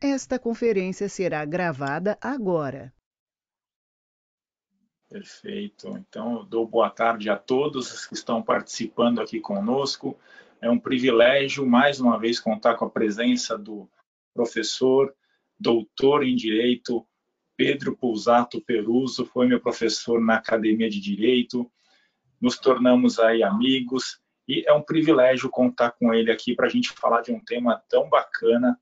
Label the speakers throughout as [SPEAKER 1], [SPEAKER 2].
[SPEAKER 1] Esta conferência será gravada agora.
[SPEAKER 2] Perfeito. Então, dou boa tarde a todos que estão participando aqui conosco. É um privilégio, mais uma vez, contar com a presença do professor, doutor em Direito, Pedro Pulsato Peruso. Foi meu professor na Academia de Direito. Nos tornamos aí amigos e é um privilégio contar com ele aqui para a gente falar de um tema tão bacana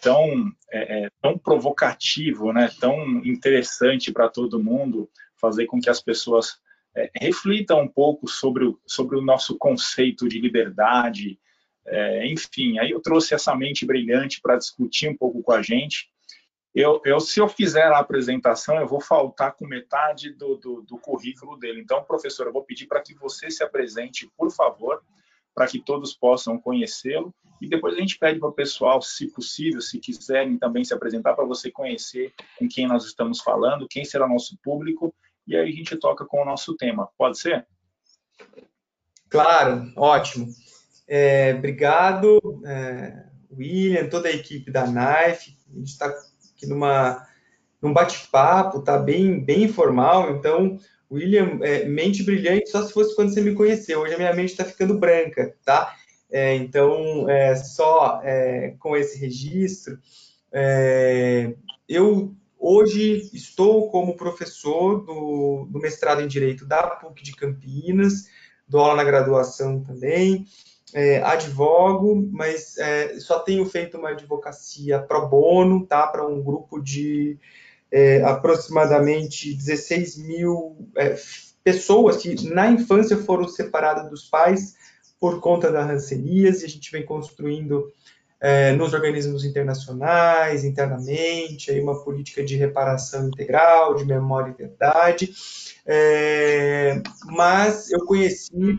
[SPEAKER 2] tão, é, é, tão provocativo, né, tão interessante para todo mundo, fazer com que as pessoas é, reflitam um pouco sobre o, sobre o nosso conceito de liberdade, é, enfim, aí eu trouxe essa mente brilhante para discutir um pouco com a gente. Eu, eu, se eu fizer a apresentação, eu vou faltar com metade do, do, do currículo dele. Então, professor, eu vou pedir para que você se apresente, por favor, para que todos possam conhecê-lo. E depois a gente pede para o pessoal, se possível, se quiserem também se apresentar, para você conhecer com quem nós estamos falando, quem será nosso público, e aí a gente toca com o nosso tema. Pode ser?
[SPEAKER 3] Claro, ótimo. É, obrigado, é, William, toda a equipe da Knife. A gente está aqui numa, num bate-papo, tá bem, bem informal, então William, é, mente brilhante só se fosse quando você me conheceu. Hoje a minha mente está ficando branca, tá? É, então, é, só é, com esse registro, é, eu hoje estou como professor do, do, mestrado em Direito da PUC de Campinas, dou aula na graduação também, é, advogo, mas só tenho feito uma advocacia pro bono, tá? Para um grupo de é, aproximadamente 16 mil é, pessoas que na infância foram separadas dos pais por conta da hanseníase, a gente vem construindo é, nos organismos internacionais, internamente, aí uma política de reparação integral, de memória e verdade, é, mas eu conheci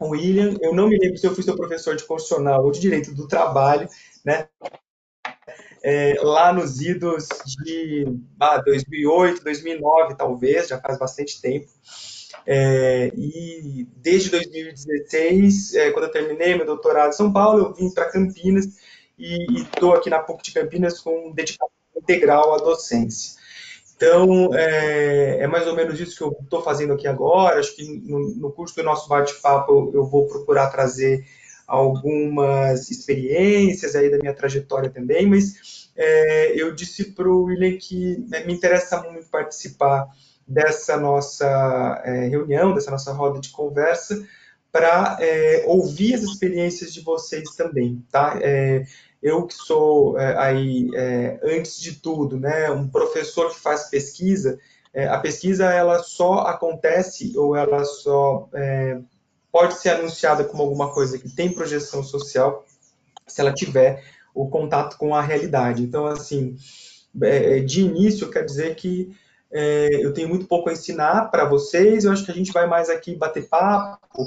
[SPEAKER 3] o William, eu não me lembro se eu fui seu professor de constitucional ou de direito do trabalho, né, é, lá nos idos de ah, 2008, 2009, talvez, já faz bastante tempo. É, e desde 2016, é, quando eu terminei meu doutorado em São Paulo, eu vim para Campinas e estou aqui na PUC de Campinas com dedicação integral à docência. Então, é, é, mais ou menos isso que eu estou fazendo aqui agora. Acho que no, no curso do nosso bate-papo eu, eu vou procurar trazer algumas experiências aí da minha trajetória também, mas é, eu disse para o William que né, me interessa muito participar dessa nossa é, reunião, dessa nossa roda de conversa, para é, ouvir as experiências de vocês também, tá? É, eu que sou é, aí, é, antes de tudo, né, um professor que faz pesquisa, a pesquisa ela só acontece ou ela só pode ser anunciada como alguma coisa que tem projeção social se ela tiver o contato com a realidade. Então, assim, é, é, de início, quer dizer que é, eu tenho muito pouco a ensinar para vocês, eu acho que a gente vai mais aqui bater papo,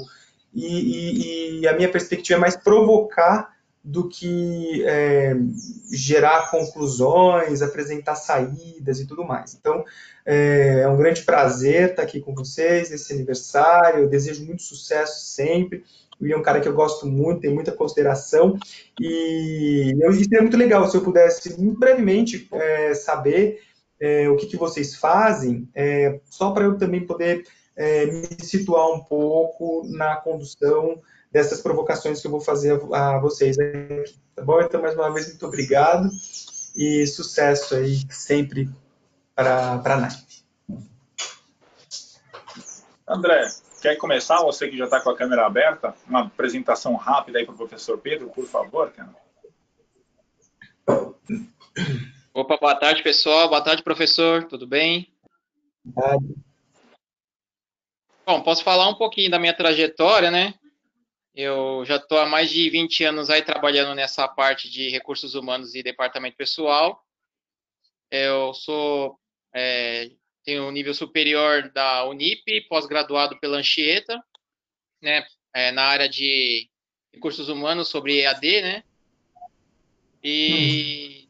[SPEAKER 3] e, e, e a minha perspectiva é mais provocar do que é, gerar conclusões, apresentar saídas e tudo mais. Então, é, é, um grande prazer estar aqui com vocês nesse aniversário. Eu desejo muito sucesso sempre. O William é um cara que eu gosto muito, tenho muita consideração. E eu, seria muito legal se eu pudesse, muito brevemente, é, saber é, o que, que, vocês fazem, é, só para eu também poder é, me situar um pouco na condução dessas provocações que eu vou fazer a, a vocês aqui, tá bom? Então, mais uma vez, muito obrigado e sucesso aí sempre para a NAIP.
[SPEAKER 2] André, quer começar? Você que já está com a câmera aberta, uma apresentação rápida aí para o professor Pedro, por favor, cara.
[SPEAKER 4] Opa, boa tarde, pessoal. Boa tarde, professor. Tudo bem? Boa tarde. Bom, posso falar um pouquinho da minha trajetória, né? Eu já estou há mais de 20 anos aí trabalhando nessa parte de recursos humanos e departamento pessoal. Eu sou é, tenho um nível superior da Unip, pós-graduado pela Anchieta, né, é, na área de recursos humanos sobre EAD, né? E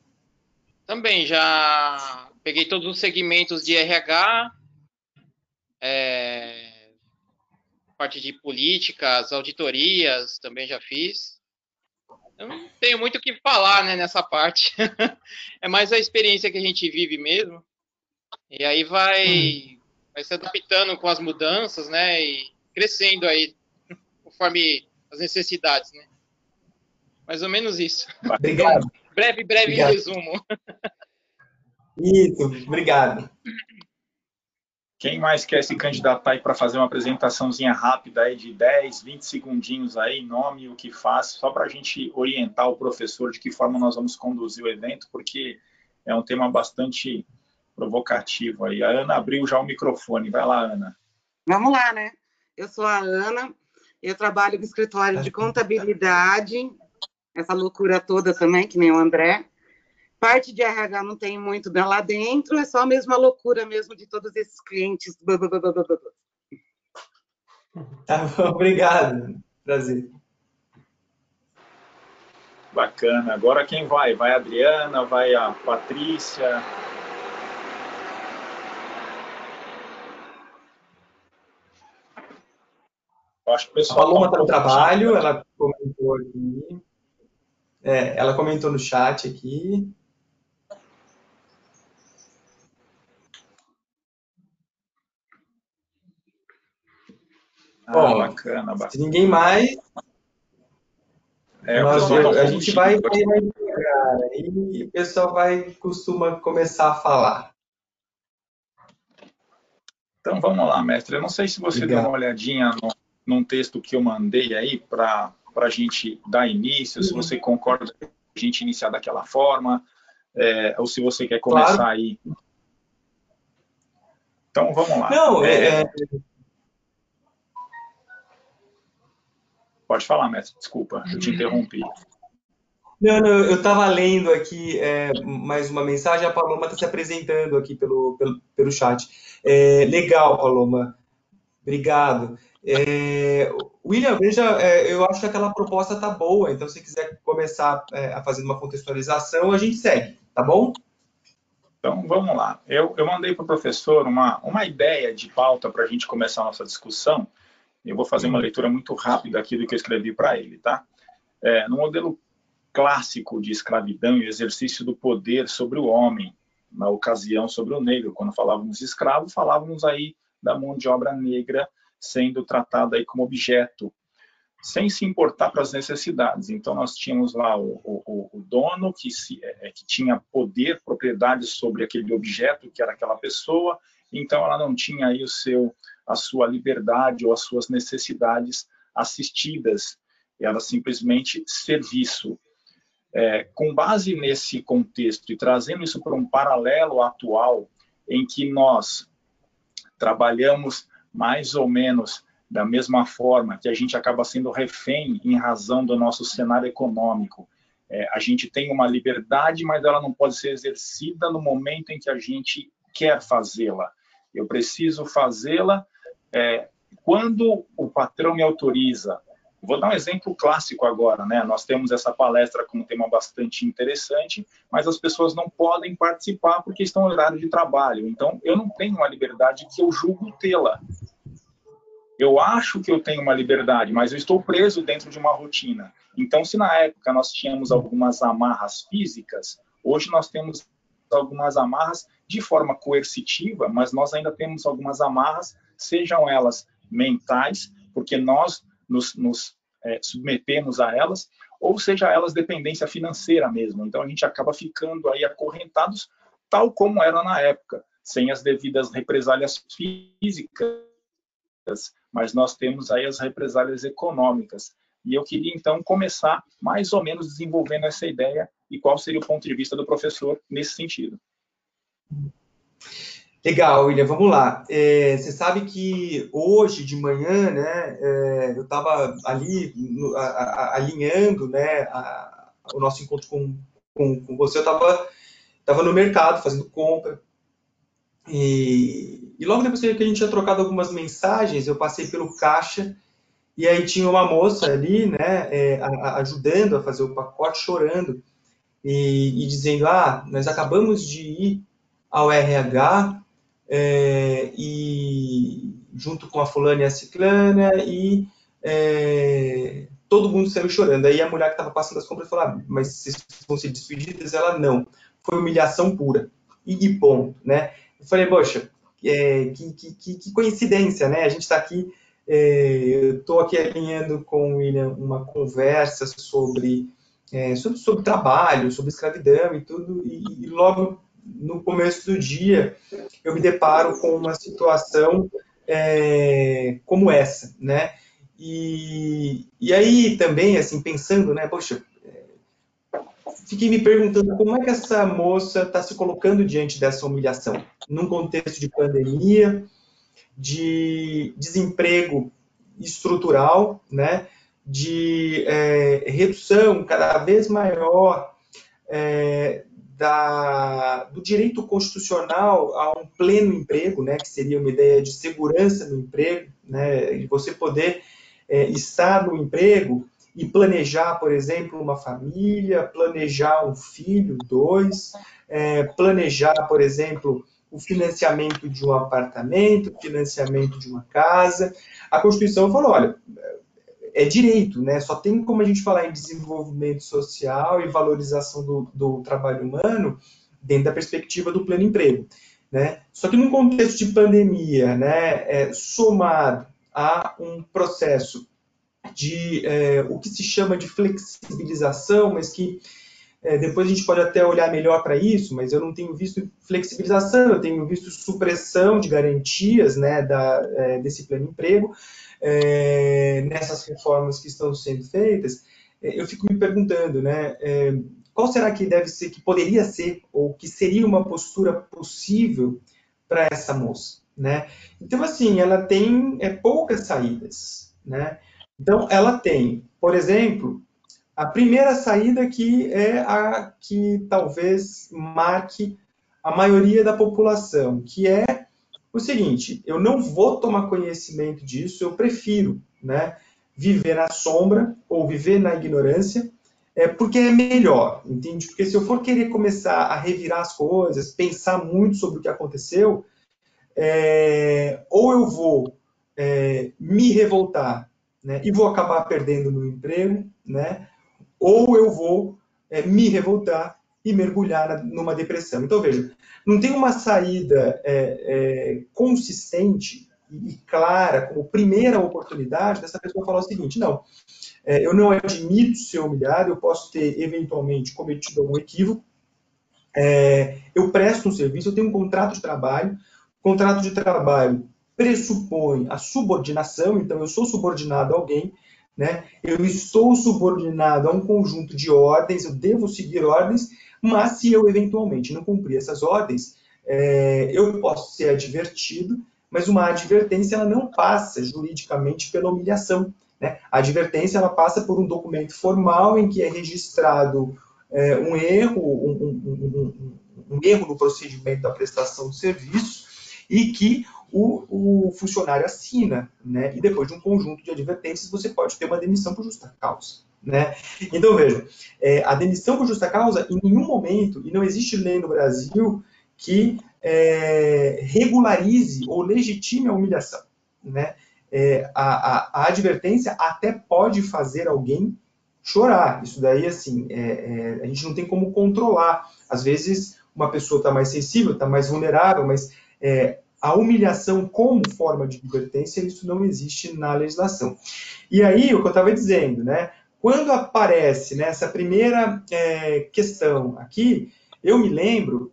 [SPEAKER 4] também já peguei todos os segmentos de RH, é, parte de políticas, auditorias, também já fiz. Eu não tenho muito o que falar né, nessa parte. é mais a experiência que a gente vive mesmo. E aí vai, vai se adaptando com as mudanças, né? E crescendo aí, conforme as necessidades, né? Mais ou menos isso.
[SPEAKER 3] Obrigado.
[SPEAKER 4] breve, breve obrigado. resumo.
[SPEAKER 3] Isso, obrigado.
[SPEAKER 2] Quem mais quer se candidatar aí para fazer uma apresentaçãozinha rápida aí de 10, 20 segundinhos aí, nome, o que faz, só para a gente orientar o professor de que forma nós vamos conduzir o evento, porque é um tema bastante provocativo aí. A Ana abriu já o microfone. Vai lá, Ana.
[SPEAKER 5] Vamos lá, né? Eu sou a Ana, eu trabalho no escritório de contabilidade, essa loucura toda também, que nem o André. Parte de RH não tem muito lá dentro, é só a mesma loucura mesmo de todos esses clientes.
[SPEAKER 3] Tá bom, obrigado. Prazer.
[SPEAKER 2] Bacana. Agora quem vai? Vai a Adriana, vai a Patrícia.
[SPEAKER 3] Eu acho que o pessoal. A Paloma está no trabalho, ela comentou aqui. É, ela comentou no chat aqui. Bom, bacana, bacana. Se ninguém mais. É, nós, a, gente vai, vai, vai e o pessoal vai costuma começar a falar.
[SPEAKER 2] Então vamos lá, mestre. Eu não sei se você Obrigado. deu uma olhadinha no, num texto que eu mandei aí para a gente dar início, uhum. se você concorda com a gente iniciar daquela forma, é, ou se você quer começar claro. aí. Então vamos lá.
[SPEAKER 3] Não, é, é...
[SPEAKER 2] Pode falar, mestre, desculpa, eu te interrompi.
[SPEAKER 3] Não, não, eu estava lendo aqui é, mais uma mensagem, a Paloma está se apresentando aqui pelo, pelo, pelo chat. É, legal, Paloma, obrigado. É, William, veja, é, eu acho que aquela proposta está boa, então se quiser começar é, a fazer uma contextualização, a gente segue, tá bom?
[SPEAKER 2] Então, vamos lá. Eu, eu mandei para o professor uma, uma ideia de pauta para a gente começar a nossa discussão, eu vou fazer uma leitura muito rápida aqui do que eu escrevi para ele, tá? É, no modelo clássico de escravidão e exercício do poder sobre o homem, na ocasião sobre o negro, quando falávamos escravo, falávamos aí da mão de obra negra sendo tratada aí como objeto, sem se importar para as necessidades. Então nós tínhamos lá o, o, o dono que, se, é, que tinha poder, propriedade sobre aquele objeto que era aquela pessoa, então ela não tinha aí o seu a sua liberdade ou as suas necessidades assistidas, era simplesmente serviço. É, com base nesse contexto e trazendo isso para um paralelo atual, em que nós trabalhamos mais ou menos da mesma forma, que a gente acaba sendo refém em razão do nosso cenário econômico. É, a gente tem uma liberdade, mas ela não pode ser exercida no momento em que a gente quer fazê-la. Eu preciso fazê-la é, quando o patrão me autoriza. Vou dar um exemplo clássico agora, né? Nós temos essa palestra com um tema bastante interessante, mas as pessoas não podem participar porque estão em horário de trabalho. Então, eu não tenho uma liberdade que eu julgo tê-la. Eu acho que eu tenho uma liberdade, mas eu estou preso dentro de uma rotina. Então, se na época nós tínhamos algumas amarras físicas, hoje nós temos algumas amarras de forma coercitiva, mas nós ainda temos algumas amarras, sejam elas mentais, porque nós nos, nos é, submetemos a elas, ou seja elas dependência financeira mesmo. Então a gente acaba ficando aí acorrentados, tal como era na época, sem as devidas represálias físicas, mas nós temos aí as represálias econômicas. E eu queria então começar mais ou menos desenvolvendo essa ideia e qual seria o ponto de vista do professor nesse sentido.
[SPEAKER 3] Legal, William, vamos lá. É, você sabe que hoje de manhã, né, é, eu estava ali no, a, a, alinhando né, a, o nosso encontro com, com, com você, eu estava tava no mercado fazendo compra. E, e, logo depois que a gente tinha trocado algumas mensagens, eu passei pelo caixa e aí tinha uma moça ali, né, é, ajudando a fazer o pacote, chorando e, e dizendo: Ah, nós acabamos de ir ao RH é, e junto com a fulana e a ciclana e é, todo mundo saiu chorando. Aí a mulher que estava passando as compras falou: ah, mas vocês vão ser despedidas? Ela não. Foi humilhação pura. E, ponto, né? Eu falei, poxa, é, que, que, que, coincidência, né? A gente está aqui, eu estou aqui alinhando com o William uma conversa sobre, é, sobre, sobre trabalho, sobre escravidão e tudo, e, e logo no começo do dia eu me deparo com uma situação é, como essa, né? E, e aí também, assim, pensando, né, poxa, fiquei me perguntando como é que essa moça está se colocando diante dessa humilhação, num contexto de pandemia, de desemprego estrutural, né, de é, redução cada vez maior é, da, do direito constitucional a um pleno emprego, né, que seria uma ideia de segurança no emprego, né, de você poder é, estar no emprego e planejar, por exemplo, uma família, planejar um filho, dois, é, planejar, por exemplo, o financiamento de um apartamento, financiamento de uma casa. A Constituição falou, olha, é direito, né? Só tem como a gente falar em desenvolvimento social e valorização do, do trabalho humano dentro da perspectiva do pleno emprego, né? Só que num contexto de pandemia, né, é, somado a um processo de é, o que se chama de flexibilização, mas que é, depois a gente pode até olhar melhor para isso, mas eu não tenho visto flexibilização, eu tenho visto supressão de garantias né, da, é, desse pleno emprego é, nessas reformas que estão sendo feitas. É, eu fico me perguntando, né, é, qual será que deve ser, que poderia ser, ou que seria uma postura possível para essa moça, né? Então, assim, ela tem é, poucas saídas, né? Então, ela tem, por exemplo, a primeira saída que é a que talvez marque a maioria da população, que é o seguinte: eu não vou tomar conhecimento disso, eu prefiro, né, viver na sombra ou viver na ignorância, é porque é melhor, entende? Porque se eu for querer começar a revirar as coisas, pensar muito sobre o que aconteceu, é, ou eu vou é, me revoltar né, e vou acabar perdendo meu emprego, né, ou eu vou é, me revoltar e mergulhar numa depressão. Então, veja, não tem uma saída é, é, consistente e clara como primeira oportunidade dessa pessoa falar o seguinte, não, é, eu não admito ser humilhado, eu posso ter eventualmente cometido algum equívoco, é, eu presto um serviço, eu tenho um contrato de trabalho, contrato de trabalho pressupõe a subordinação, então eu sou subordinado a alguém, né? eu estou subordinado a um conjunto de ordens, eu devo seguir ordens, mas se eu eventualmente não cumprir essas ordens, é, eu posso ser advertido, mas uma advertência ela não passa juridicamente pela humilhação. Né? A advertência ela passa por um documento formal em que é registrado é, um erro, um, um, um, um erro no procedimento da prestação do serviço e que o, o funcionário assina, né? E depois de um conjunto de advertências, você pode ter uma demissão por justa causa. Né? Então, veja, é, a demissão por justa causa, em nenhum momento, e não existe lei no Brasil que é, regularize ou legitime a humilhação. Né? É, a, a, a, advertência até pode fazer alguém chorar. Isso daí, assim, é, é, a gente não tem como controlar. Às vezes, uma pessoa está mais sensível, está mais vulnerável, mas é, a humilhação como forma de advertência, isso não existe na legislação. E aí, o que eu estava dizendo, né? Quando aparece né, essa primeira é, questão aqui, eu me lembro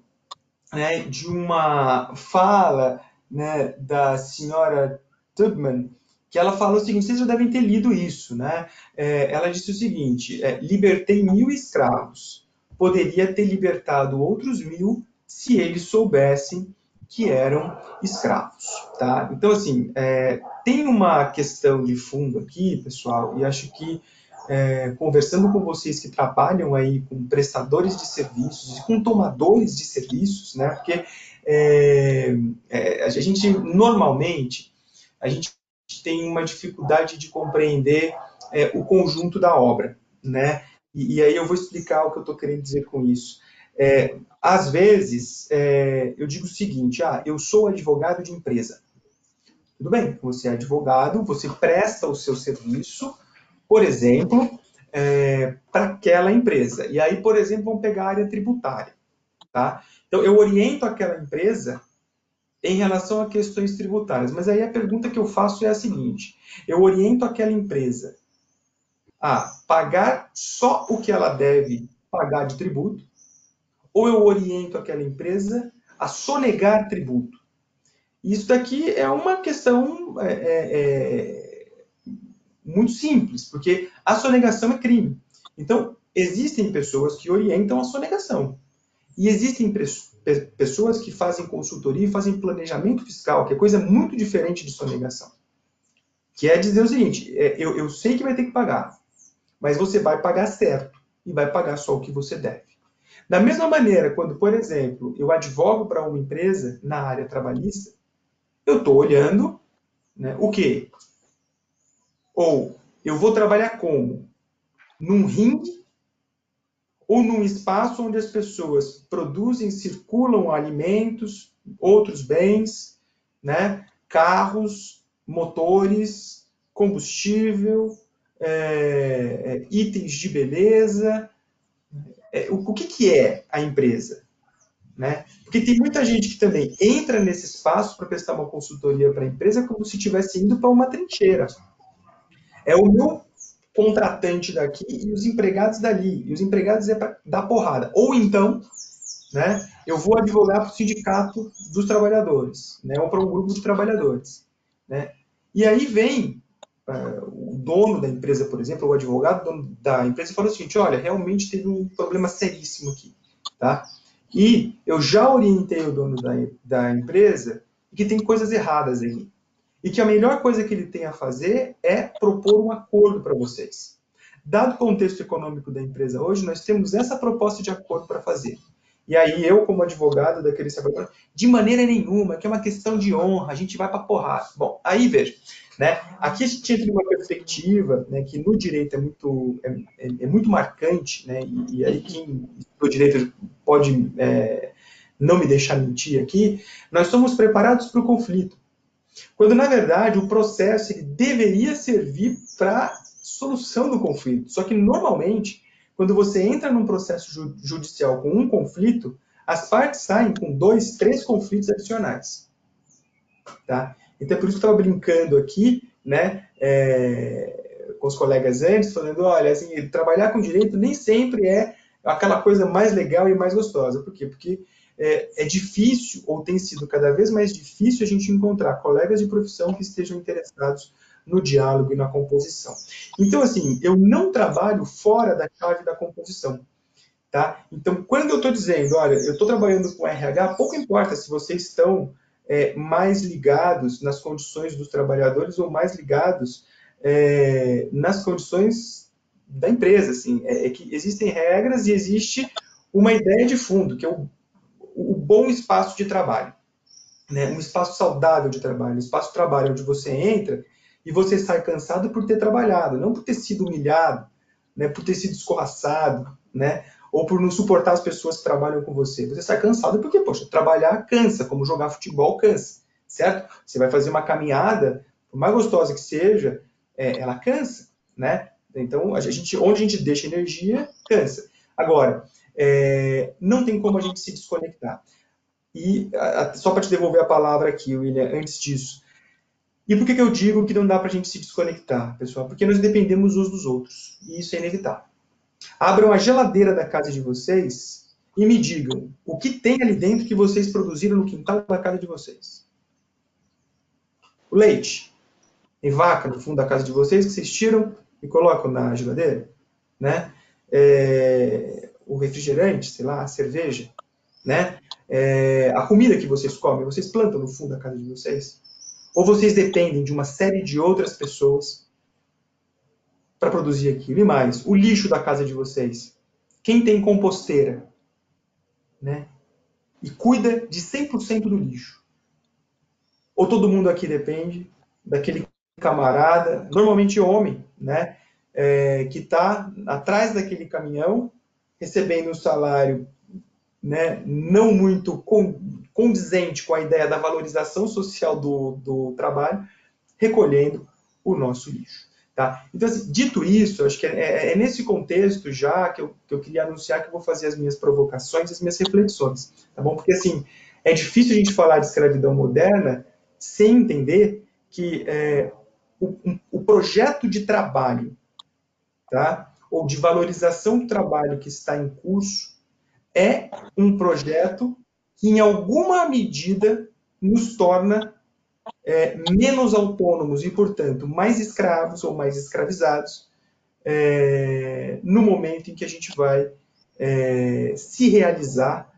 [SPEAKER 3] né, de uma fala né, da senhora Tubman, que ela falou o seguinte, vocês já devem ter lido isso, né? É, ela disse o seguinte, é, libertei mil escravos, poderia ter libertado outros mil se eles soubessem que eram escravos, tá? Então, assim, é, tem uma questão de fundo aqui, pessoal, e acho que é, conversando com vocês que trabalham aí com prestadores de serviços e com tomadores de serviços, né? Porque é, é, a gente normalmente a gente tem uma dificuldade de compreender é, o conjunto da obra, né? E, e, aí eu vou explicar o que eu estou querendo dizer com isso. É, às vezes, é, eu digo o seguinte: ah, eu sou advogado de empresa. Tudo bem, você é advogado, você presta o seu serviço por exemplo, é, para aquela empresa. E aí, por exemplo, vamos pegar a área tributária. Tá? Então, eu oriento aquela empresa em relação a questões tributárias. Mas aí a pergunta que eu faço é a seguinte: eu oriento aquela empresa a pagar só o que ela deve pagar de tributo, ou eu oriento aquela empresa a sonegar tributo. Isso daqui é uma questão é, é, é, muito simples, porque a sonegação é crime. Então, existem pessoas que orientam a sonegação. E existem pessoas que fazem consultoria e fazem planejamento fiscal, que é coisa muito diferente de sonegação. Que é dizer o seguinte: é, eu, eu sei que vai ter que pagar, mas você vai pagar certo e vai pagar só o que você deve. Da mesma maneira, quando, por exemplo, eu advogo para uma empresa na área trabalhista, eu estou olhando né, o quê? Ou eu vou trabalhar como? Num ringue ou num espaço onde as pessoas produzem, circulam alimentos, outros bens, né, carros, motores, combustível, é, é, itens de beleza. É, o, o que, que é a empresa? Né? Porque tem muita gente que também entra nesse espaço para prestar uma consultoria para a empresa como se estivesse indo para uma trincheira. É o meu contratante daqui e os empregados dali. E os empregados é para dar porrada. Ou então, né, eu vou advogar para o sindicato dos trabalhadores, né, ou para um grupo de trabalhadores. Né? E aí vem o dono da empresa, por exemplo, o advogado dono da empresa, fala o seguinte: olha, realmente teve um problema seríssimo aqui. Tá? E eu já orientei o dono da, da empresa que tem coisas erradas aí e que a melhor coisa que ele tem a fazer é propor um acordo para vocês. Dado o contexto econômico da empresa hoje, nós temos essa proposta de acordo para fazer. E aí eu, como advogado daquele trabalhador, de maneira nenhuma, que é uma questão de honra, a gente vai para porrada. Bom, aí veja, né? Aqui a gente entra numa perspectiva né, que no direito é muito, é, é, é muito marcante, né? E, e, aí quem do direito pode é, não me deixar mentir aqui, nós somos preparados para o conflito. Quando, na verdade, o processo ele deveria servir para solução do conflito. Só que, normalmente, quando você entra num processo ju judicial com um conflito, as partes saem com dois, três conflitos adicionais. Tá? Então, é por isso que eu estava brincando aqui, né, é, com os colegas antes, falando, olha, assim, trabalhar com direito nem sempre é aquela coisa mais legal e mais gostosa. Por quê? Porque é, é, difícil, ou tem sido cada vez mais difícil, a gente encontrar colegas de profissão que estejam interessados no diálogo e na composição. Então, assim, eu não trabalho fora da chave da composição. Tá? Então, quando eu estou dizendo, olha, eu estou trabalhando com RH, pouco importa se vocês estão é, mais ligados nas condições dos trabalhadores ou mais ligados é, nas condições da empresa. Assim, é, é que existem regras e existe uma ideia de fundo, que é o o bom espaço de trabalho. Né? Um espaço saudável de trabalho, um espaço de trabalho onde você entra e você sai cansado por ter trabalhado, não por ter sido humilhado, né? por ter sido escorraçado, né? Ou por não suportar as pessoas que trabalham com você. Você sai cansado porque, poxa, trabalhar cansa, como jogar futebol cansa, certo? Você vai fazer uma caminhada, por mais gostosa que seja, é, ela cansa, né? Então, a gente, onde a gente deixa energia, cansa. Agora, é, não tem como a gente se desconectar. E a, só para te devolver a palavra aqui, William, antes disso. E por que, que eu digo que não dá para a gente se desconectar, pessoal? Porque nós dependemos uns dos outros. E isso é inevitável. Abram a geladeira da casa de vocês e me digam o que tem ali dentro que vocês produziram no quintal da casa de vocês. O leite. Tem vaca no fundo da casa de vocês que vocês tiram e colocam na geladeira, né? É, o refrigerante, sei lá, a cerveja, né? É, a comida que vocês comem, vocês plantam no fundo da casa de vocês? Ou vocês dependem de uma série de outras pessoas para produzir aquilo? E mais, o lixo da casa de vocês. Quem tem composteira, né? E cuida de 100% do lixo. Ou todo mundo aqui depende daquele camarada, normalmente homem, né? É, que está atrás daquele caminhão recebendo um salário né, não muito condizente com a ideia da valorização social do, do trabalho, recolhendo o nosso lixo. Tá? Então, assim, dito isso, acho que é, é, é, nesse contexto já que eu, que eu queria anunciar que eu vou fazer as minhas provocações, as minhas reflexões, tá bom? Porque, assim, é difícil a gente falar de escravidão moderna sem entender que é, o, o projeto de trabalho, tá? ou de valorização do trabalho que está em curso, é um projeto que, em alguma medida, nos torna é, menos autônomos e, portanto, mais escravos ou mais escravizados é, no momento em que a gente vai é, se realizar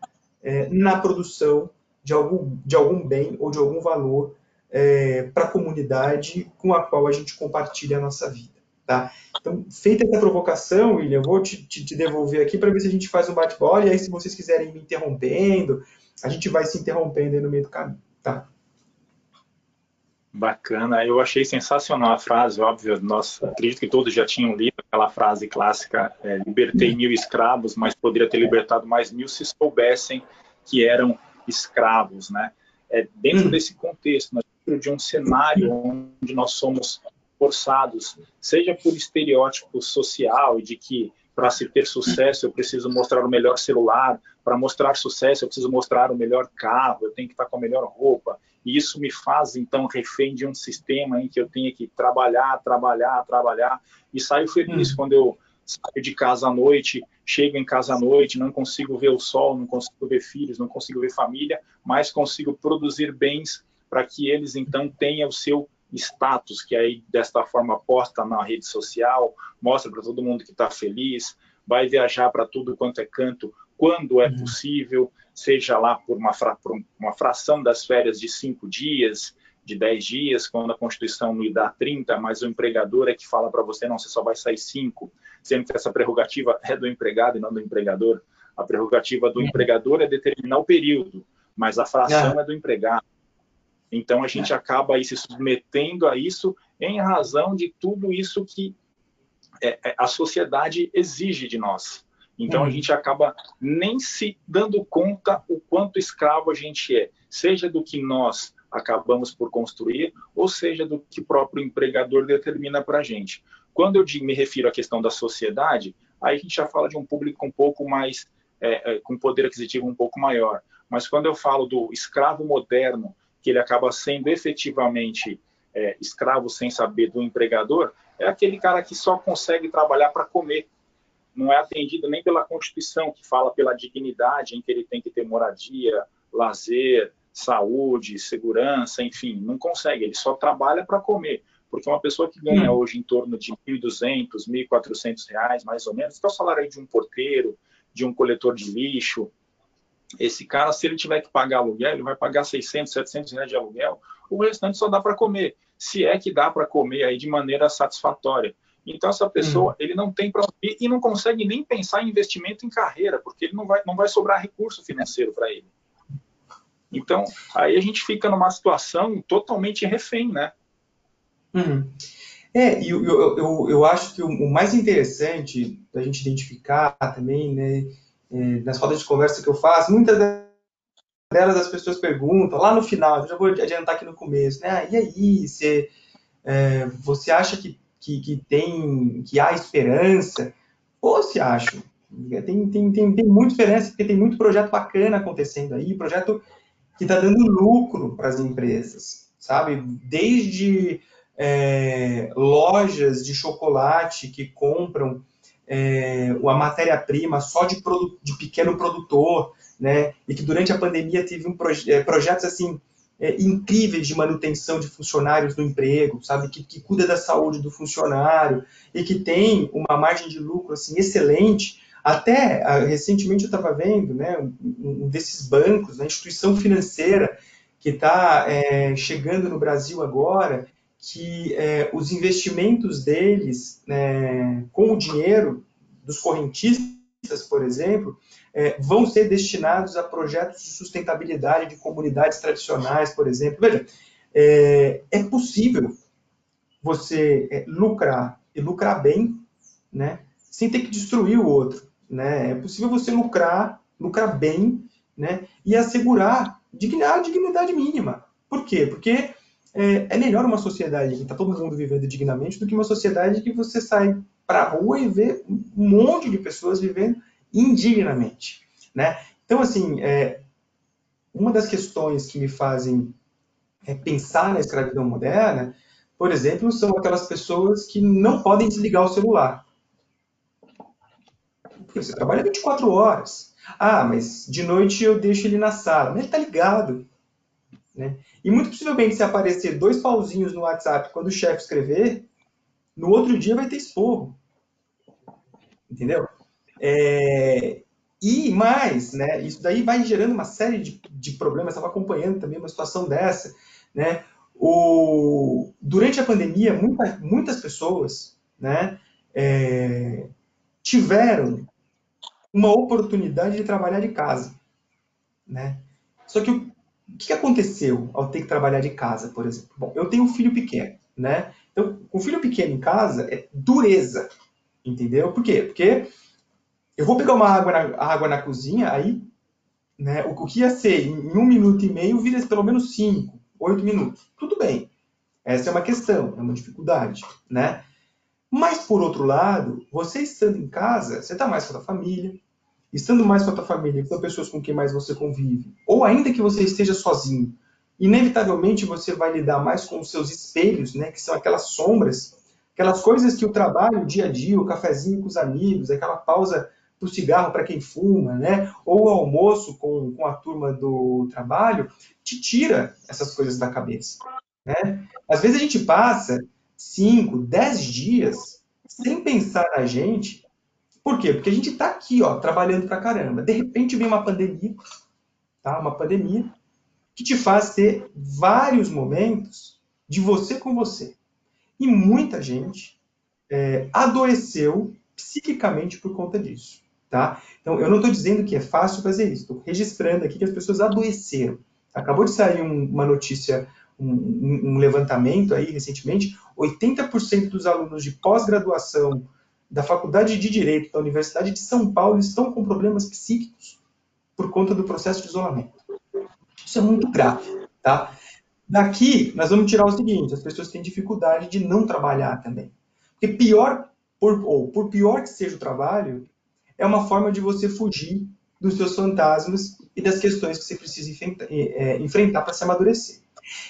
[SPEAKER 3] é, na produção de algum, de algum bem ou de algum valor é, para a comunidade com a qual a gente compartilha a nossa vida. Tá? Então, feita essa provocação, William, eu vou te, te, te devolver aqui para ver se a gente faz um bate-bola, e aí, se vocês quiserem me interrompendo, a gente vai se interrompendo aí no meio do caminho. Tá?
[SPEAKER 2] Bacana, eu achei sensacional a frase, óbvio, nós acredito que todos já tinham lido aquela frase clássica, é, libertei mil escravos, mas poderia ter libertado mais mil se soubessem que eram escravos, né? É, dentro hum. desse contexto, dentro de um cenário onde nós somos forçados, seja por estereótipo social e de que para se ter sucesso eu preciso mostrar o melhor celular, para mostrar sucesso eu preciso mostrar o melhor carro, eu tenho que estar com a melhor roupa, e isso me faz, então, refém de um sistema em que eu tenho que trabalhar, trabalhar, trabalhar, e saio feliz hum. quando eu saio de casa à noite, chego em casa à noite, não consigo ver o sol, não consigo ver filhos, não consigo ver família, mas consigo produzir bens para que eles, então, tenham o seu status, que aí, desta forma, posta na rede social, mostra para todo mundo que está feliz, vai viajar para tudo quanto é canto, quando é uhum. possível, seja lá por uma, fra por uma fração das férias de cinco dias, de dez dias, quando a Constituição lhe dá 30, mas o empregador é que fala para você, não, você só vai sair cinco, sendo que essa prerrogativa é do empregado e não do empregador. A prerrogativa do uhum. empregador é determinar o período, mas a fração é, é do empregado. Então a gente acaba aí se submetendo a isso em razão de tudo isso que é, é a sociedade exige de nós. Então a gente acaba nem se dando conta o quanto escravo a gente é, seja do que nós acabamos por construir, ou seja do que o próprio empregador determina para a gente. Quando eu me refiro à questão da sociedade, aí a gente já fala de um público um pouco mais, é, é, com poder aquisitivo um pouco maior. Mas quando eu falo do escravo moderno, que ele acaba sendo efetivamente é, escravo sem saber do empregador, é aquele cara que só consegue trabalhar para comer, não é atendido nem pela Constituição, que fala pela dignidade em que ele tem que ter moradia, lazer, saúde, segurança, enfim, não consegue, ele só trabalha para comer. Porque uma pessoa que ganha hum. hoje em torno de 1.200, 1.400 reais, mais ou menos, que é o salário de um porteiro, de um coletor de lixo, esse cara, se ele tiver que pagar aluguel, ele vai pagar 600, 700 reais de aluguel, o restante só dá para comer. Se é que dá para comer aí de maneira satisfatória. Então essa pessoa, uhum. ele não tem para e não consegue nem pensar em investimento em carreira, porque ele não vai, não vai sobrar recurso financeiro para ele. Então, aí a gente fica numa situação totalmente refém, né?
[SPEAKER 3] Uhum. É, e eu, eu, eu, eu, acho que o, o, mais interessante da gente identificar também, né, é, nas rodas de conversa que eu faço, muitas delas as pessoas perguntam, lá no final, eu já vou adiantar aqui no começo, né, ah, e aí, você, é, você acha que que, que tem que há esperança, ou se acham. Tem, tem, tem, tem muita esperança, porque tem muito projeto bacana acontecendo aí, projeto que está dando lucro para as empresas, sabe? Desde é, lojas de chocolate que compram é, a matéria-prima só de, de pequeno produtor, né? E que durante a pandemia teve um proje é, projetos assim é, incríveis de manutenção de funcionários no emprego, sabe? Que, que cuida da saúde do funcionário e que tem uma margem de lucro assim excelente. Até ah, recentemente eu estava vendo, né, um, um, desses bancos, uma instituição financeira que está é, chegando no Brasil agora, que é, os investimentos deles né, com o dinheiro dos correntistas, por exemplo, é, vão ser destinados a projetos de sustentabilidade de comunidades tradicionais, por exemplo. Veja, é, é possível você é, lucrar e lucrar bem, né, sem ter que destruir o outro. Né? É possível você lucrar, lucrar bem, né, e assegurar dignidade, dignidade mínima. Por quê? Porque é, é melhor uma sociedade que está todo mundo vivendo dignamente do que uma sociedade que você sai para a rua e vê um monte de pessoas vivendo indignamente, né? Então, assim, é, uma das questões que me fazem é, pensar na escravidão moderna, por exemplo, são aquelas pessoas que não podem desligar o celular. Porque você trabalha 24 horas. Ah, mas de noite eu deixo ele na sala. Mas ele está ligado. Né? E muito possivelmente, se aparecer dois pauzinhos no WhatsApp quando o chefe escrever, no outro dia vai ter esporro. Entendeu? É, e mais, né, isso daí vai gerando uma série de, de problemas. Estava acompanhando também uma situação dessa. Né? O, durante a pandemia, muita, muitas pessoas né, é, tiveram uma oportunidade de trabalhar de casa. Né? Só que o o que aconteceu ao ter que trabalhar de casa, por exemplo? Bom, eu tenho um filho pequeno, né? Então, com filho pequeno em casa é dureza, entendeu? Por quê? Porque eu vou pegar uma água na, água na cozinha, aí né, o, o que ia ser em um minuto e meio vira pelo menos cinco, oito minutos. Tudo bem. Essa é uma questão, é uma dificuldade, né? Mas, por outro lado, você estando em casa, você está mais com a família, estando mais com a tua família, com pessoas com quem mais você convive, ou ainda que você esteja sozinho, inevitavelmente você vai lidar mais com os seus espelhos, né, que são aquelas sombras, aquelas coisas que o trabalho, o dia a dia, o cafezinho com os amigos, aquela pausa para o cigarro para quem fuma, né, ou o almoço com, com a turma do trabalho, te tira essas coisas da cabeça. Né? Às vezes a gente passa 5, 10 dias sem pensar na gente por quê? Porque a gente está aqui, ó, trabalhando pra caramba. De repente vem uma pandemia, tá? Uma pandemia que te faz ter vários momentos de você com você. E muita gente é, adoeceu psiquicamente por conta disso, tá? Então, eu não estou dizendo que é fácil fazer isso. Estou registrando aqui que as pessoas adoeceram. Acabou de sair um, uma notícia, um, um, levantamento aí recentemente, 80% dos alunos de pós-graduação da Faculdade de Direito da Universidade de São Paulo estão com problemas psíquicos por conta do processo de isolamento. Isso é muito grave, tá? Daqui, nós vamos tirar o seguinte, as pessoas têm dificuldade de não trabalhar também. Porque pior, por, ou por pior que seja o trabalho, é uma forma de você fugir dos seus fantasmas e das questões que você precisa é, enfrentar para se amadurecer.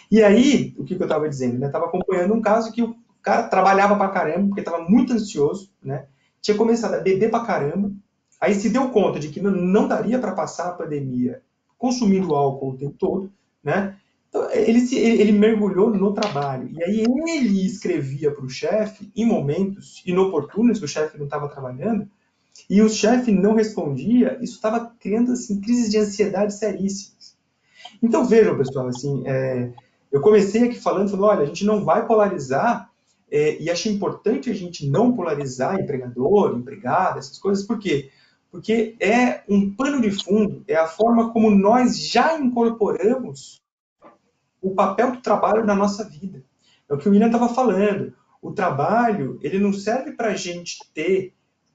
[SPEAKER 3] E aí, o que, eu estava dizendo? Eu estava acompanhando um caso que o cara trabalhava pra caramba, porque estava muito ansioso, né? Tinha começado a beber pra caramba, aí se deu conta de que não, não daria para passar a pandemia consumindo álcool o tempo todo, né? Então, ele, se, ele mergulhou no trabalho. E aí ele escrevia para o chefe em momentos inoportunos, que o chefe não estava trabalhando, e o chefe não respondia, isso estava criando assim, crises de ansiedade seríssimas. Então vejam, pessoal, assim, é, eu comecei aqui falando, falando, olha, a gente não vai polarizar é, e achei importante a gente não polarizar empregador, empregado, essas coisas, por quê? Porque é um pano de fundo, é a forma como nós já incorporamos o papel do trabalho na nossa vida. É o que o William estava falando. O trabalho, ele não serve para a gente ter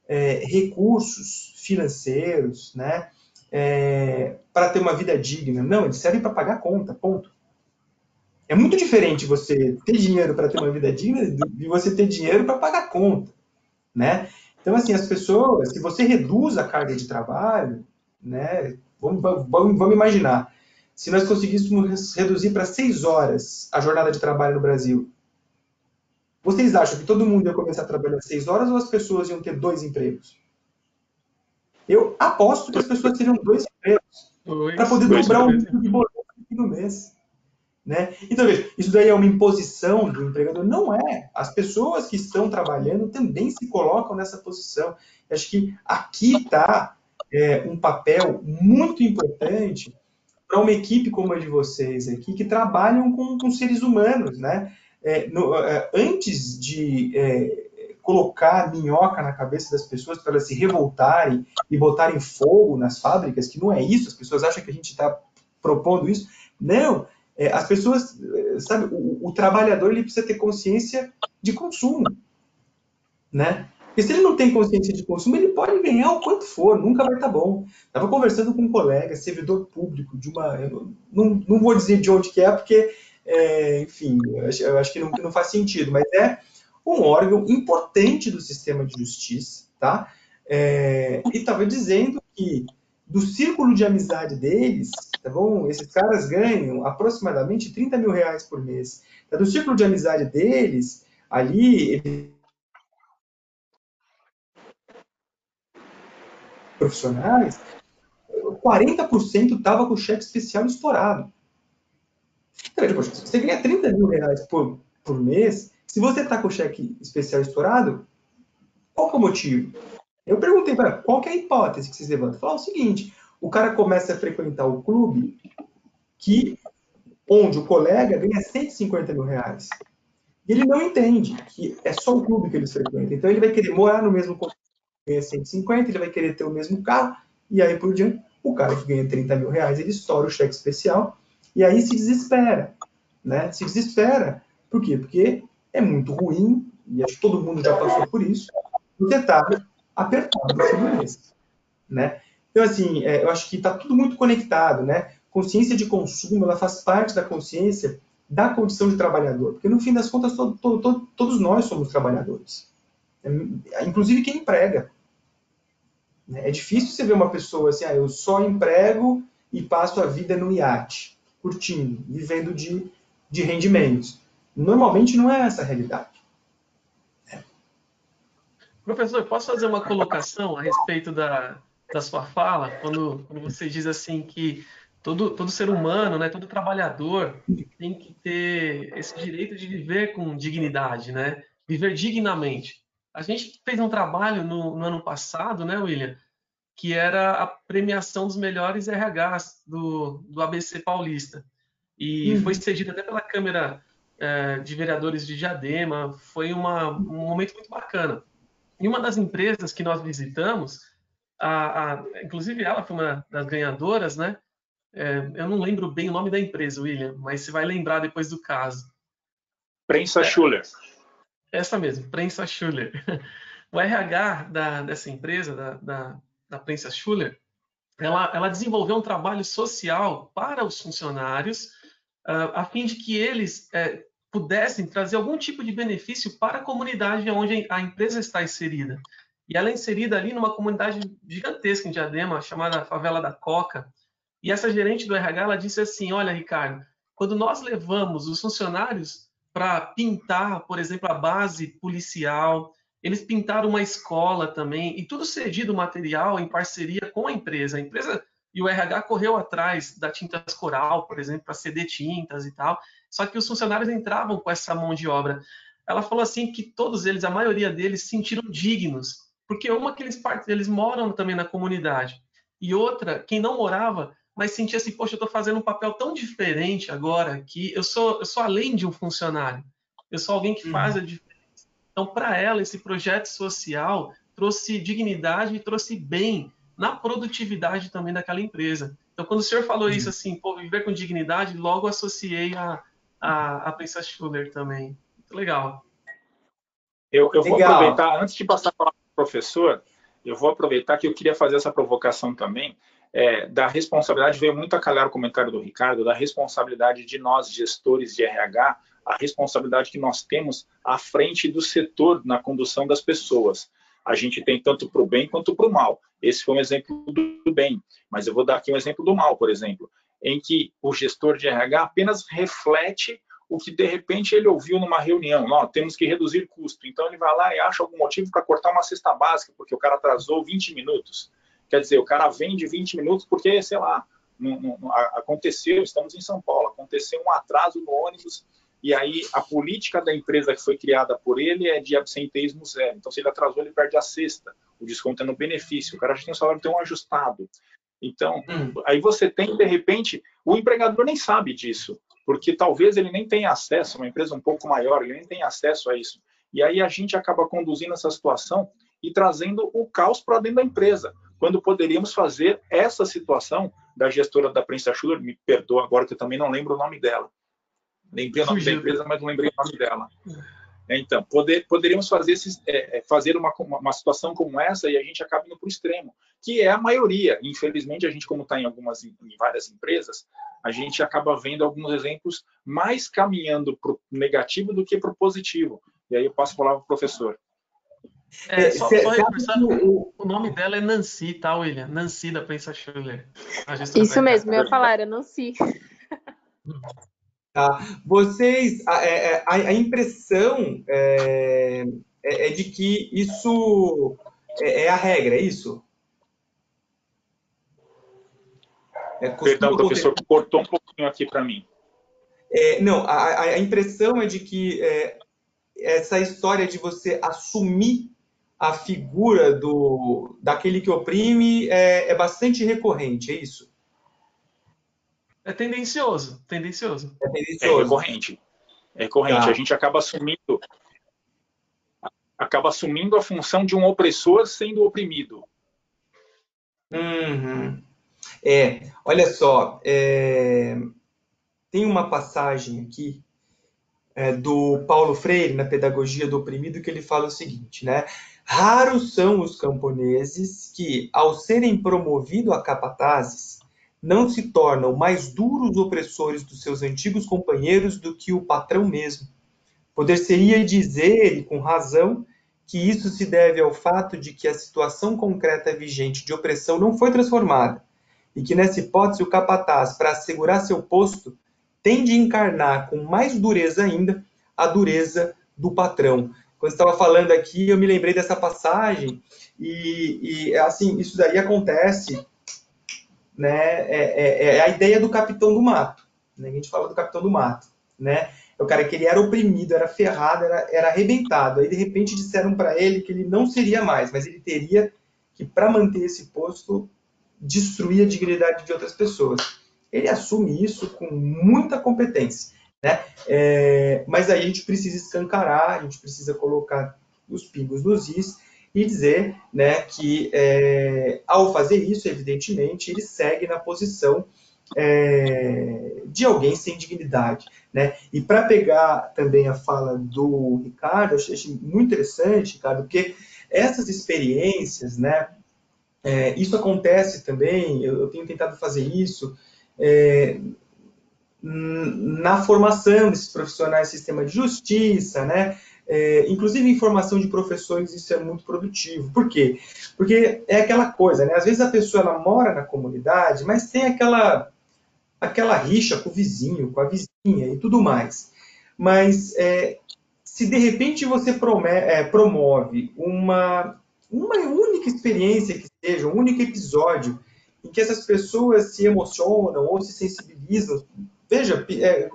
[SPEAKER 3] é, recursos financeiros, né? É, para ter uma vida digna. Não, ele serve para pagar conta, ponto. É muito diferente você ter dinheiro para ter uma vida digna de você ter dinheiro para pagar conta, né? Então, assim, as pessoas, se você reduz a carga de trabalho, né? Vamos, vamos, vamos imaginar, se nós conseguíssemos reduzir para seis horas a jornada de trabalho no Brasil, vocês acham que todo mundo ia começar a trabalhar seis horas ou as pessoas iam ter dois empregos? Eu aposto que as pessoas teriam dois empregos para poder dobrar o número de boleto no mês. Né? Então, veja, isso daí é uma imposição do empregador? Não é. As pessoas que estão trabalhando também se colocam nessa posição. Acho que aqui está é, um papel muito importante para uma equipe como a de vocês aqui, que trabalham com, com seres humanos. Né? É, no, é, antes de é, colocar minhoca na cabeça das pessoas para elas se revoltarem e botarem fogo nas fábricas, que não é isso, as pessoas acham que a gente está propondo isso. Não, é, as pessoas, é, sabe, o, o, trabalhador ele precisa ter consciência de consumo, né? Porque se ele não tem consciência de consumo, ele pode ganhar o quanto for, nunca vai estar tá bom. Estava conversando com um colega, servidor público de uma, não, não vou dizer de onde que é, porque é, enfim, eu acho, que, não, não faz sentido, mas é um órgão importante do sistema de justiça, tá? É, e estava dizendo que do círculo de amizade deles, tá bom? Esses caras ganham aproximadamente 30 mil reais por mês. Tá? Do círculo de amizade deles, ali, profissionais, 40% estava com o cheque especial estourado. Então, você ganha 30 mil reais por, por mês, se você está com o cheque especial estourado, qual que é o motivo? Eu perguntei para qual que é a hipótese que vocês levantam. Falar o seguinte: o cara começa a frequentar o clube que onde o colega ganha 150 mil reais. E ele não entende que é só o clube que eles frequentam. Então ele vai querer morar no mesmo clube que ganha 150, ele vai querer ter o mesmo carro, e aí por diante, o cara que ganha 30 mil reais, ele estoura o cheque especial, e aí se desespera. Né? Se desespera. Por quê? Porque é muito ruim, e acho que todo mundo já passou por isso, você está apertado fim mês. Né? Então, assim, é, eu acho que está tudo muito conectado, né? Consciência de consumo, ela faz parte da consciência da condição de trabalhador, porque no fim das contas todo, todo, todos nós somos trabalhadores, é, inclusive quem emprega. É difícil você ver uma pessoa assim, ah, eu só emprego e passo a vida no iate, curtindo, vivendo de, de rendimentos. Normalmente não é essa a realidade.
[SPEAKER 6] Professor, posso fazer uma colocação a respeito da, da sua fala, quando, quando você diz assim que todo, todo ser humano, né, todo trabalhador tem que ter esse direito de viver com dignidade, né? Viver dignamente. A gente fez um trabalho no, no ano passado, né, William, que era a premiação dos melhores RHs do, do ABC Paulista. E uhum. foi cedido até pela Câmara é, de Vereadores de Diadema. Foi uma, um momento muito bacana. E uma das empresas que nós visitamos, a, a, inclusive ela foi uma das ganhadoras, né? É, eu não lembro bem o nome da empresa, William, mas você vai lembrar depois do caso.
[SPEAKER 2] Prensa é, Schuller.
[SPEAKER 6] Essa mesmo, Prensa Schuller. O RH da, dessa empresa, da, da, da Prensa Schuller, ela, ela desenvolveu um trabalho social para os funcionários, uh, a fim de que eles uh, pudessem trazer algum tipo de benefício para a comunidade onde a empresa está inserida. E ela é inserida ali numa comunidade gigantesca em Diadema, chamada Favela da Coca. E essa gerente do RH, ela disse assim, olha, Ricardo, quando nós levamos os funcionários para pintar, por exemplo, a base policial, eles pintaram uma escola também, e tudo cedido material em parceria com a empresa. A empresa e o RH correu atrás da Tintas Coral, por exemplo, para ceder tintas e tal. Só que os funcionários entravam com essa mão de obra. Ela falou assim que todos eles, a maioria deles, se sentiram dignos, porque uma que eles, eles moram também na comunidade, e outra, quem não morava, mas sentia assim, poxa, eu estou fazendo um papel tão diferente agora que eu sou, eu sou além de um funcionário, eu sou alguém que uhum. faz a diferença. Então, para ela, esse projeto social trouxe dignidade e trouxe bem na produtividade também daquela empresa. Então, quando o senhor falou uhum. isso assim, pô, viver com dignidade, logo associei a, a, a Princess Schuller também. Muito legal.
[SPEAKER 2] Eu, eu vou legal. aproveitar, antes de passar para o professor, eu vou aproveitar que eu queria fazer essa provocação também, é, da responsabilidade, veio muito a calhar o comentário do Ricardo, da responsabilidade de nós, gestores de RH, a responsabilidade que nós temos à frente do setor na condução das pessoas. A gente tem tanto para o bem quanto para o mal. Esse foi um exemplo do bem, mas eu vou dar aqui um exemplo do mal, por exemplo em que o gestor de RH apenas reflete o que de repente ele ouviu numa reunião. Não, temos que reduzir custo. Então ele vai lá e acha algum motivo para cortar uma cesta básica, porque o cara atrasou 20 minutos. Quer dizer, o cara vende 20 minutos porque, sei lá, aconteceu, estamos em São Paulo, aconteceu um atraso no ônibus e aí a política da empresa que foi criada por ele é de absenteísmo zero. Então, se ele atrasou, ele perde a cesta. O desconto é no benefício. O cara já tem o salário tão ajustado. Então, hum. aí você tem, de repente, o empregador nem sabe disso, porque talvez ele nem tenha acesso, uma empresa um pouco maior, ele nem tenha acesso a isso. E aí a gente acaba conduzindo essa situação e trazendo o caos para dentro da empresa, quando poderíamos fazer essa situação da gestora da Prince Schuller, me perdoa agora que eu também não lembro o nome dela. Lembrei o nome Fugiu. da empresa, mas não lembrei o nome dela. Então, poder, poderíamos fazer, esses, é, é fazer uma, uma situação como essa e a gente acaba indo para o extremo, que é a maioria. Infelizmente, a gente, como está em algumas, em várias empresas, a gente acaba vendo alguns exemplos mais caminhando para o negativo do que para o positivo. E aí eu passo a palavra para o professor.
[SPEAKER 6] É, só, só reforçando, o, o nome dela é Nancy, tá, William? Nancy da Prensa Schuller.
[SPEAKER 7] Isso mesmo, eu ia falar, era Nancy.
[SPEAKER 3] Tá. Vocês, a, é, é, a, a impressão é, é, é, de que isso é, é, a regra, é isso?
[SPEAKER 2] Perdão, professor, cortou um pouquinho aqui para mim.
[SPEAKER 3] não, a, a, impressão é de que essa história de você assumir a figura do daquele que oprime é, é bastante recorrente, é isso?
[SPEAKER 6] É tendencioso, tendencioso.
[SPEAKER 2] É, tendencioso. é recorrente. É recorrente. Tá. A gente acaba assumindo acaba assumindo a função de um opressor sendo oprimido.
[SPEAKER 3] Uhum. É, olha só, é, tem uma passagem aqui é, do Paulo Freire na Pedagogia do Oprimido que ele fala o seguinte, né? Raros são os camponeses que, ao serem promovidos a capatazes, não se tornam mais duros opressores dos seus antigos companheiros do que o patrão mesmo. Poder-seria dizer, e com razão, que isso se deve ao fato de que a situação concreta vigente de opressão não foi transformada, e que nessa hipótese o capataz, para assegurar seu posto, tem de encarnar com mais dureza ainda a dureza do patrão. Quando estava falando aqui, eu me lembrei dessa passagem, e, e assim, isso daí acontece né, é, é, é, a ideia do capitão do mato. Né? A gente fala do capitão do mato, né? É o cara que ele era oprimido, era ferrado, era, era arrebentado. Aí, de repente, disseram para ele que ele não seria mais, mas ele teria que, para manter esse posto, destruir a dignidade de outras pessoas. Ele assume isso com muita competência. Né? É, mas aí a gente precisa escancarar, a gente precisa colocar os pingos nos is e dizer né, que, é, ao fazer isso, evidentemente, ele segue na posição é, de alguém sem dignidade. Né? E para pegar também a fala do Ricardo, achei, achei muito interessante, Ricardo, porque essas experiências, né, é, isso acontece também, eu, eu, tenho tentado fazer isso, é, na formação desses profissionais do sistema de justiça, né? É, inclusive em formação de professores isso é muito produtivo. Por quê? Porque é aquela coisa, né? Às vezes a pessoa ela mora na comunidade, mas tem aquela aquela rixa com o vizinho, com a vizinha e tudo mais. Mas é, se de repente você é, promove uma, uma única experiência que seja, um único episódio em que essas pessoas se emocionam ou se sensibilizam, veja, é,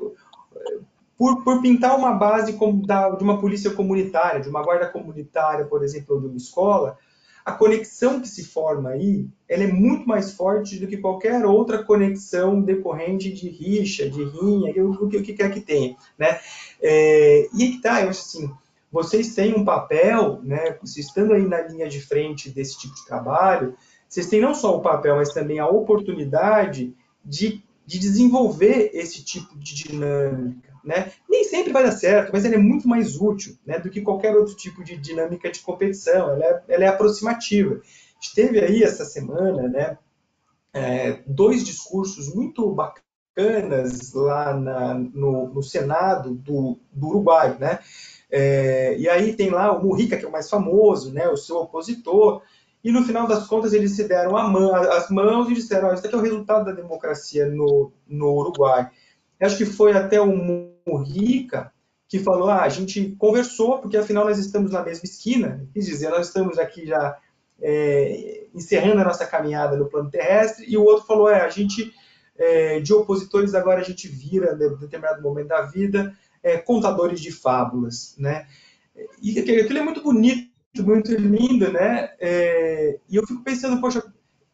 [SPEAKER 3] por, por pintar uma base da, de uma polícia comunitária, de uma guarda comunitária, por exemplo, ou de uma escola, a conexão que se forma aí, ela é muito mais forte do que qualquer outra conexão decorrente de rixa, de rinha, o que, o que quer que tenha, né? É, e aí que tá, eu acho assim, vocês têm um papel, né, vocês estando aí na linha de frente desse tipo de trabalho, vocês têm não só o papel, mas também a oportunidade de, de desenvolver esse tipo de dinâmica, né? Nem sempre vai dar certo, mas ela é muito mais útil né, do que qualquer outro tipo de dinâmica de competição, ela é, ela é aproximativa. Teve aí essa semana né, é, dois discursos muito bacanas lá na, no, no, Senado do, do Uruguai. Né? É, e aí tem lá o Mujica, que é o mais famoso, né, o seu opositor, e no final das contas eles se deram mão, as mãos e disseram: oh, isso aqui é o resultado da democracia no, no Uruguai acho que foi até o Murica que falou, ah, a gente conversou, porque afinal nós estamos na mesma esquina, quis dizer, nós estamos aqui já é, encerrando a nossa caminhada no plano terrestre, e o outro falou, é, a gente, é, de opositores, agora a gente vira, em determinado momento da vida, é, contadores de fábulas, né? E aquilo é muito bonito, muito lindo, né? É, e eu fico pensando, poxa,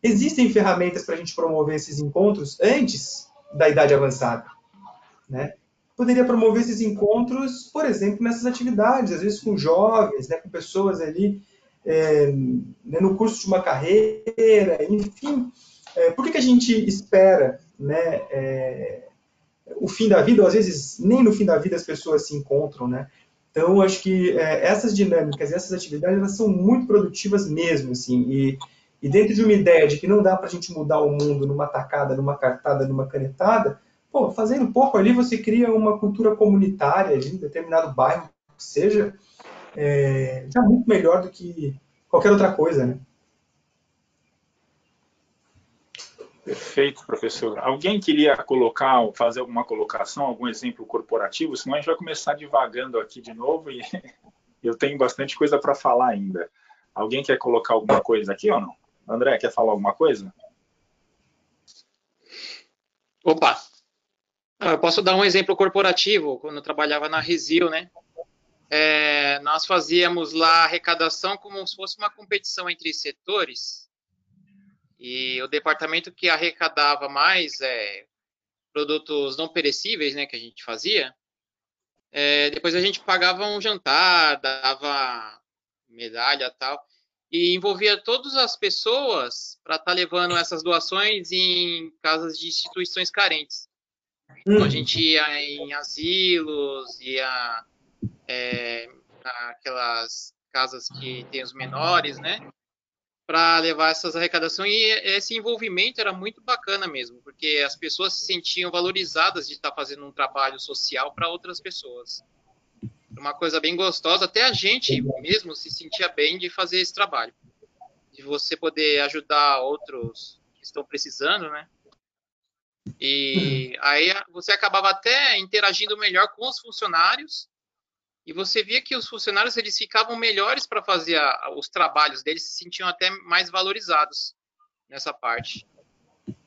[SPEAKER 3] existem ferramentas para a gente promover esses encontros antes da idade avançada né? Poderia promover esses encontros, por exemplo, nessas atividades, às vezes com jovens, né, com pessoas ali é, né, no curso de uma carreira, enfim. É, por que, que a gente espera né, é, o fim da vida? Ou, às vezes, nem no fim da vida as pessoas se encontram, né? Então, acho que é, essas dinâmicas, essas atividades, elas são muito produtivas mesmo, assim, e, e dentro de uma ideia de que não dá para a gente mudar o mundo numa tacada, numa cartada, numa canetada, pô, fazendo pouco ali, você cria uma cultura comunitária ali, em determinado bairro, que seja, é, já muito melhor do que qualquer outra coisa, né?
[SPEAKER 2] Perfeito, professor. Alguém queria colocar, fazer alguma colocação, algum exemplo corporativo? Senão a gente vai começar divagando aqui de novo e eu tenho bastante coisa para falar ainda. Alguém quer colocar alguma coisa aqui ou não? André, quer falar alguma coisa?
[SPEAKER 4] Opa! Eu posso dar um exemplo corporativo. Quando eu trabalhava na Resil, né? É, nós fazíamos lá arrecadação como se fosse uma competição entre setores e o departamento que arrecadava mais é, produtos não perecíveis, né, que a gente fazia, é, depois a gente pagava um jantar, dava medalha tal, e envolvia todas as pessoas para estar tá levando essas doações em casas de instituições carentes. Então a gente ia em asilos, ia é, aquelas casas que tem os menores, né? para levar essas arrecadações e esse envolvimento era muito bacana mesmo, porque as pessoas se sentiam valorizadas de estar fazendo um trabalho social para outras pessoas. Uma coisa bem gostosa, até a gente mesmo se sentia bem de fazer esse trabalho, de você poder ajudar outros que estão precisando, né? E aí você acabava até interagindo melhor com os funcionários e você via que os funcionários eles ficavam melhores para fazer a, os trabalhos deles, se sentiam até mais valorizados nessa parte.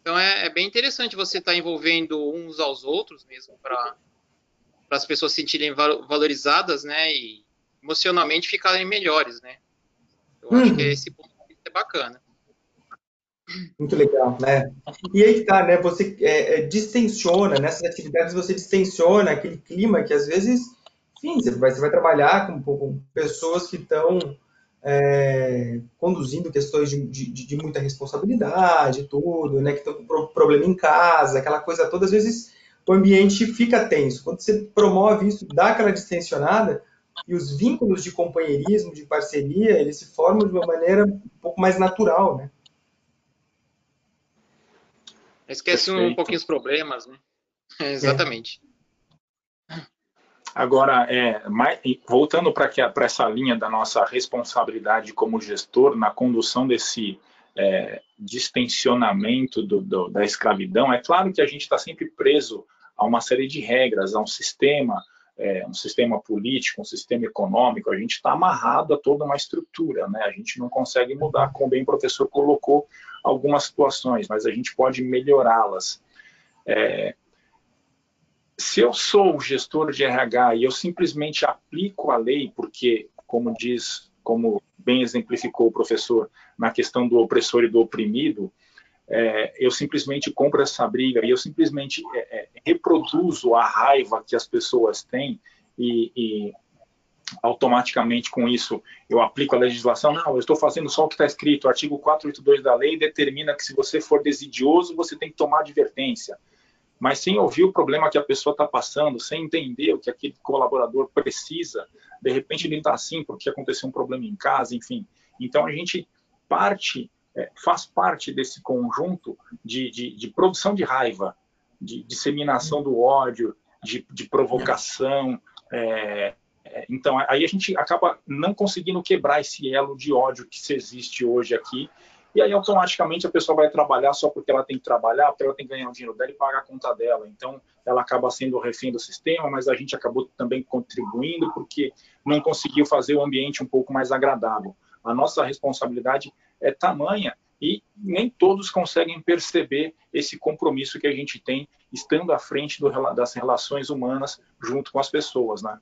[SPEAKER 4] Então é, é bem interessante você estar tá envolvendo uns aos outros mesmo para as pessoas se sentirem valorizadas, né, e emocionalmente ficarem melhores, né. Eu acho que uhum. esse ponto é bacana.
[SPEAKER 3] Muito legal, né? E aí tá, né? Você é, é, distensiona, nessas atividades você distensiona aquele clima que às vezes enfim, você vai, você vai trabalhar com, com pessoas que estão é, conduzindo questões de, de, de, muita responsabilidade, tudo, né, que estão com problema em casa, aquela coisa toda, às vezes o ambiente fica tenso. Quando você promove isso, dá aquela distensionada, e os vínculos de companheirismo, de parceria, eles se formam de uma maneira um pouco mais natural, né?
[SPEAKER 4] Esquece Perfeito. um pouquinho os problemas, né? É, exatamente.
[SPEAKER 2] Agora, é, mais, voltando para essa linha da nossa responsabilidade como gestor na condução desse é, distensionamento do, do, da escravidão, é claro que a gente está sempre preso a uma série de regras, a um sistema, é, um sistema político, um sistema econômico, a gente está amarrado a toda uma estrutura, né? a gente não consegue mudar, como bem o professor colocou algumas situações, mas a gente pode melhorá-las. É, se eu sou gestor de RH e eu simplesmente aplico a lei, porque, como diz, como bem exemplificou o professor na questão do opressor e do oprimido, é, eu simplesmente compro essa briga e eu simplesmente é, é, reproduzo a raiva que as pessoas têm e, e, automaticamente com isso eu aplico a legislação. Não, eu estou fazendo só o que está escrito. O artigo 482 da lei determina que se você for desidioso, você tem que tomar advertência mas sem ouvir o problema que a pessoa está passando, sem entender o que aquele colaborador precisa, de repente ele está assim porque aconteceu um problema em casa, enfim. Então a gente parte, é, faz parte desse conjunto de, de, de, produção de raiva, de disseminação do ódio, de, de provocação. É, é, então aí a gente acaba não conseguindo quebrar esse elo de ódio que se existe hoje aqui e aí automaticamente a pessoa vai trabalhar só porque ela tem que trabalhar, porque ela tem que ganhar o dinheiro dela e pagar a conta dela. Então ela acaba sendo refém do sistema, mas a gente acabou também contribuindo porque não conseguiu fazer o ambiente um pouco mais agradável. A nossa responsabilidade é tamanha e nem todos conseguem perceber esse compromisso que a gente tem estando à frente do, das relações humanas junto com as pessoas, né?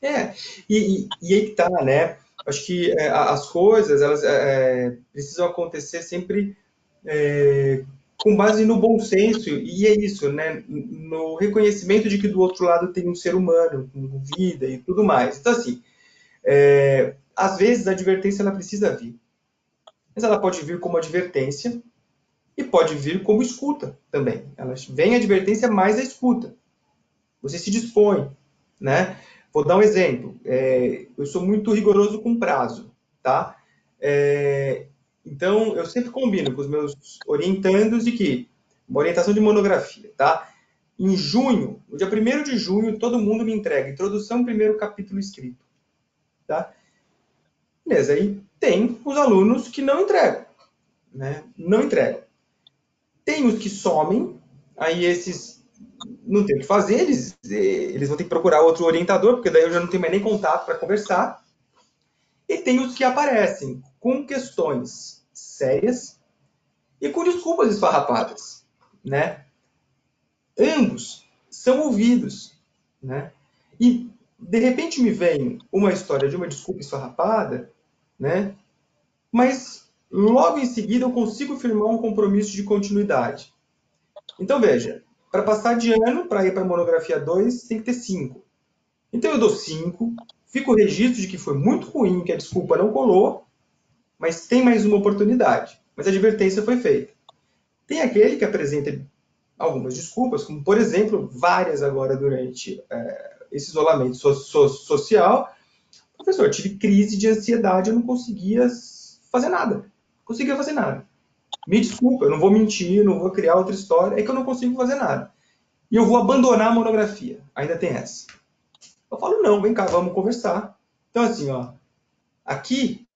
[SPEAKER 3] É, e, e aí que tá, né? acho que é, as coisas elas é, é, precisam acontecer sempre é, com base no bom senso e é isso, né? No reconhecimento de que do outro lado tem um ser humano com vida e tudo mais. Então assim, é, às vezes a advertência ela precisa vir, mas ela pode vir como advertência e pode vir como escuta também. Ela vem a advertência mais a escuta. Você se dispõe, né? Vou dar um exemplo. É, eu sou muito rigoroso com prazo, tá? É, então, eu sempre combino com os meus orientandos de que uma orientação de monografia, tá? em junho, no dia 1 de junho, todo mundo me entrega. Introdução, primeiro capítulo escrito. Tá? Beleza, aí tem os alunos que não entregam. Né? Não entregam. Tem os que somem, aí esses não tem o que fazer, eles, eles vão ter que procurar outro orientador, porque daí eu já não tenho mais nem contato para conversar. E tem os que aparecem com questões sérias e com desculpas esfarrapadas, né? Ambos são ouvidos, né? E de repente me vem uma história de uma desculpa esfarrapada, né? Mas logo em seguida eu consigo firmar um compromisso de continuidade. Então veja, para passar de ano, para ir para a monografia 2, tem que ter 5. Então eu dou 5, fico o registro de que foi muito ruim, que a desculpa não colou, mas tem mais uma oportunidade. Mas a advertência foi feita. Tem aquele que apresenta algumas desculpas, como, por exemplo, várias agora durante é, esse isolamento so so social. Professor, tive crise de ansiedade, eu não conseguia fazer nada. Não conseguia fazer nada. Me desculpa, eu não vou mentir, não vou criar outra história, é que eu não consigo fazer nada. E eu vou abandonar a monografia. Ainda tem essa. Eu falo, não, vem cá, vamos conversar. Então, assim, ó, aqui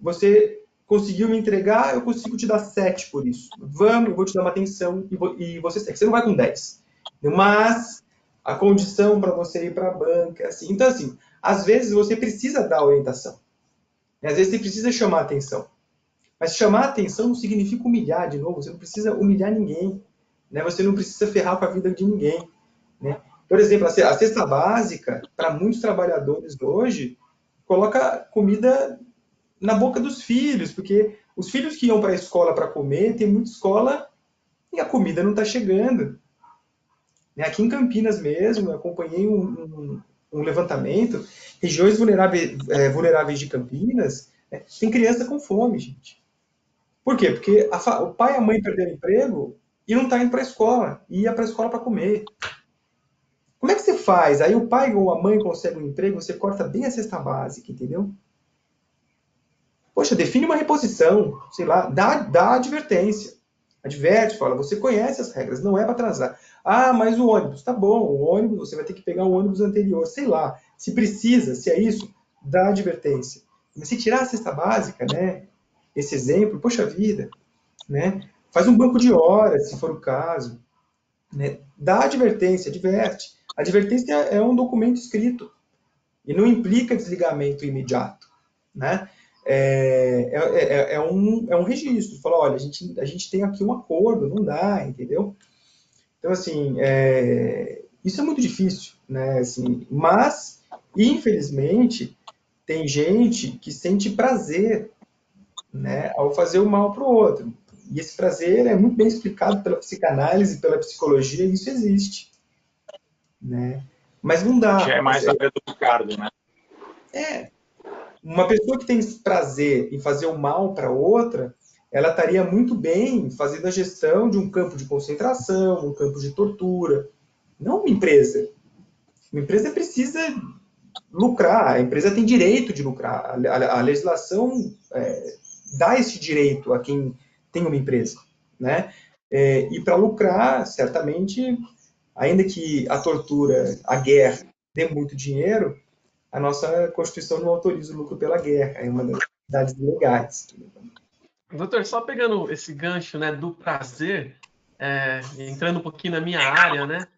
[SPEAKER 3] você conseguiu me entregar, eu consigo te dar 7 por isso. Vamos, eu vou te dar uma atenção e, vou, e você segue. Você não vai com 10. Mas a condição para você ir para a banca, assim. Então, assim, às vezes você precisa dar orientação. Às vezes você precisa chamar atenção. Mas chamar atenção não significa humilhar de novo. Você não precisa humilhar ninguém. Né? Você não precisa ferrar com a vida de ninguém. Né? Por exemplo, a cesta básica, para muitos trabalhadores hoje, coloca comida na boca dos filhos, porque os filhos que iam para a escola para comer, tem muita escola e a comida não está chegando. Né, aqui em Campinas mesmo, eu acompanhei um, um, um levantamento, regiões vulneráveis, é, vulneráveis de Campinas, né, tem criança com fome, gente. Por quê? Porque a, o pai e a mãe perderam emprego e não está indo para a escola, e ia para a escola para comer. Como é que você faz? Aí o pai ou a mãe consegue um emprego, você corta bem a cesta básica, entendeu? Poxa, define uma reposição, sei lá, dá, dá advertência. Adverte, fala, você conhece as regras, não é para atrasar. Ah, mas o ônibus, tá bom, o ônibus, você vai ter que pegar o ônibus anterior, sei lá. Se precisa, se é isso, dá advertência. Mas se tirar a cesta básica, né, esse exemplo, poxa vida, né, faz um banco de horas, se for o caso, né, dá advertência, adverte. Advertência é um documento escrito e não implica desligamento imediato, né? É, é, é, é, um, é um registro. Fala, olha, a gente, a gente tem aqui um acordo, não dá, entendeu? Então, assim, é, isso é muito difícil, né? Assim, mas, infelizmente, tem gente que sente prazer né, ao fazer o mal para o outro. E esse prazer é muito bem explicado pela psicanálise, pela psicologia, e isso existe. Né? Mas não dá.
[SPEAKER 2] Já é mais a do Ricardo, né?
[SPEAKER 3] É, uma pessoa que tem prazer em fazer o mal para outra, ela estaria muito bem fazendo a gestão de um campo de concentração, um campo de tortura. Não uma empresa. Uma empresa precisa lucrar, a empresa tem direito de lucrar. A, legislação é, dá esse direito a quem tem uma empresa. Né? É, e para lucrar, certamente, ainda que a tortura, a guerra, dê muito dinheiro, a nossa Constituição não autoriza o lucro pela guerra, é uma das atividades legais.
[SPEAKER 6] Doutor, só pegando esse gancho né, do prazer, é, entrando um pouquinho na minha área, né?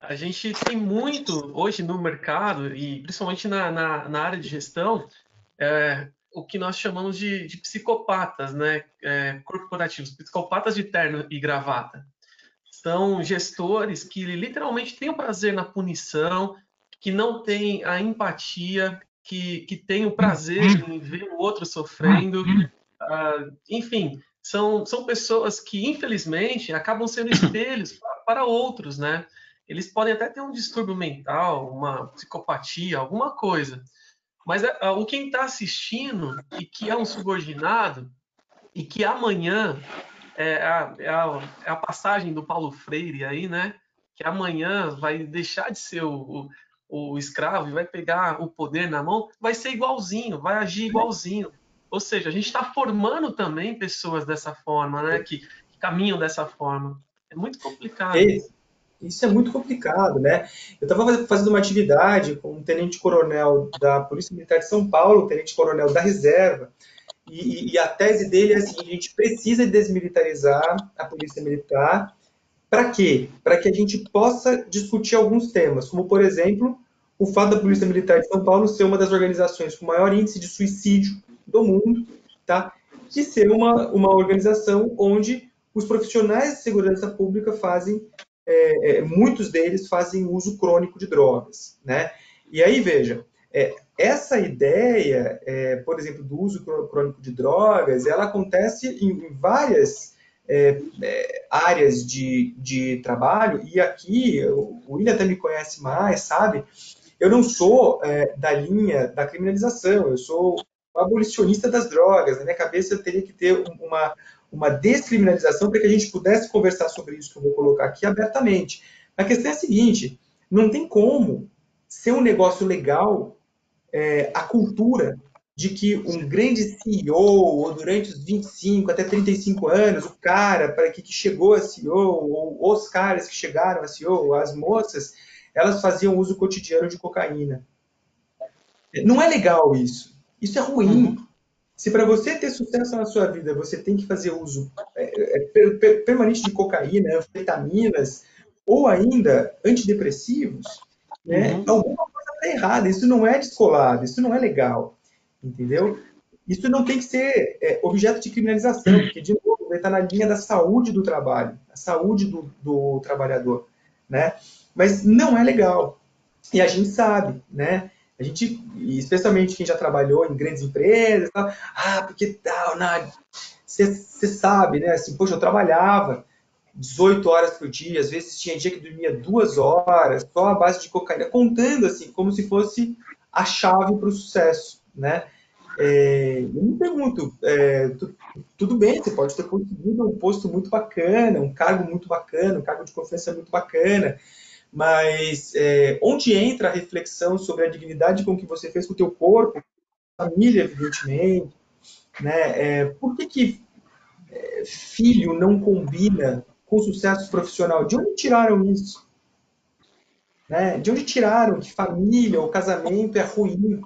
[SPEAKER 6] A gente tem muito hoje no mercado, e principalmente na, na, na área de gestão, é, o que nós chamamos de, de psicopatas né, é, corporativos, psicopatas de terno e gravata. São gestores que literalmente têm o prazer na punição, que não tem a empatia, que, que tem o prazer em ver o outro sofrendo. Uh, enfim, são, são pessoas que, infelizmente, acabam sendo espelhos para, para outros, né? Eles podem até ter um distúrbio mental, uma psicopatia, alguma coisa. Mas uh, o quem está assistindo e que é um subordinado e que amanhã é a, é a, é a passagem do Paulo Freire aí, né? Que amanhã vai deixar de ser o, o escravo e vai pegar o poder na mão, vai ser igualzinho, vai agir igualzinho. Ou seja, a gente está formando também pessoas dessa forma, né? Que, que, caminham dessa forma. É muito complicado.
[SPEAKER 3] Isso é muito complicado, né? Eu estava fazendo uma atividade com um tenente-coronel da Polícia Militar de São Paulo, tenente-coronel da Reserva, e, e, a tese dele é assim: a gente precisa desmilitarizar a Polícia Militar. Para quê? Para que a gente possa discutir alguns temas, como, por exemplo, o fato da Polícia Militar de São Paulo ser uma das organizações com maior índice de suicídio do mundo, tá? E ser uma, uma organização onde os profissionais de segurança pública fazem, é, é, muitos deles fazem uso crônico de drogas, né? E aí, veja, é, essa ideia, é, por exemplo, do uso crônico de drogas, ela acontece em, em várias é, é, áreas de, de trabalho, e aqui, o William até me conhece mais, sabe? Eu não sou é, da linha da criminalização, eu sou abolicionista das drogas. Na minha cabeça, eu teria que ter uma, uma descriminalização para que a gente pudesse conversar sobre isso que eu vou colocar aqui abertamente. A questão é a seguinte: não tem como ser um negócio legal é, a cultura de que um grande CEO, ou durante os 25 até 35 anos, o cara para que, que chegou a CEO, ou os caras que chegaram a CEO, as moças, elas faziam uso cotidiano de cocaína. Não é legal isso. Isso é ruim. Uhum. Se para você ter sucesso na sua vida, você tem que fazer uso é, é, permanente de cocaína, anfetaminas, ou ainda antidepressivos, né, uhum. alguma coisa está errada. Isso não é descolado, isso não é legal. Entendeu? Isso não tem que ser é, objeto de criminalização, porque, de novo, vai estar na linha da saúde do trabalho, a saúde do, do trabalhador. Né? Mas não é legal. E a gente sabe, né? A gente, especialmente quem já trabalhou em grandes empresas, ah, porque tal, você sabe, né? Assim, poxa, eu trabalhava 18 horas por dia, às vezes tinha dia que dormia duas horas, só a base de cocaína, contando assim, como se fosse a chave para o sucesso, né? É, eu me pergunto, é, tu, tudo bem, você pode ter conseguido um posto muito bacana, um cargo muito bacana, um cargo de confiança muito bacana, mas é, onde entra a reflexão sobre a dignidade com que você fez com o teu corpo, família, evidentemente, né? É, por que, que é, filho não combina com sucesso profissional? De onde tiraram isso? Né? De onde tiraram que família ou casamento é ruim?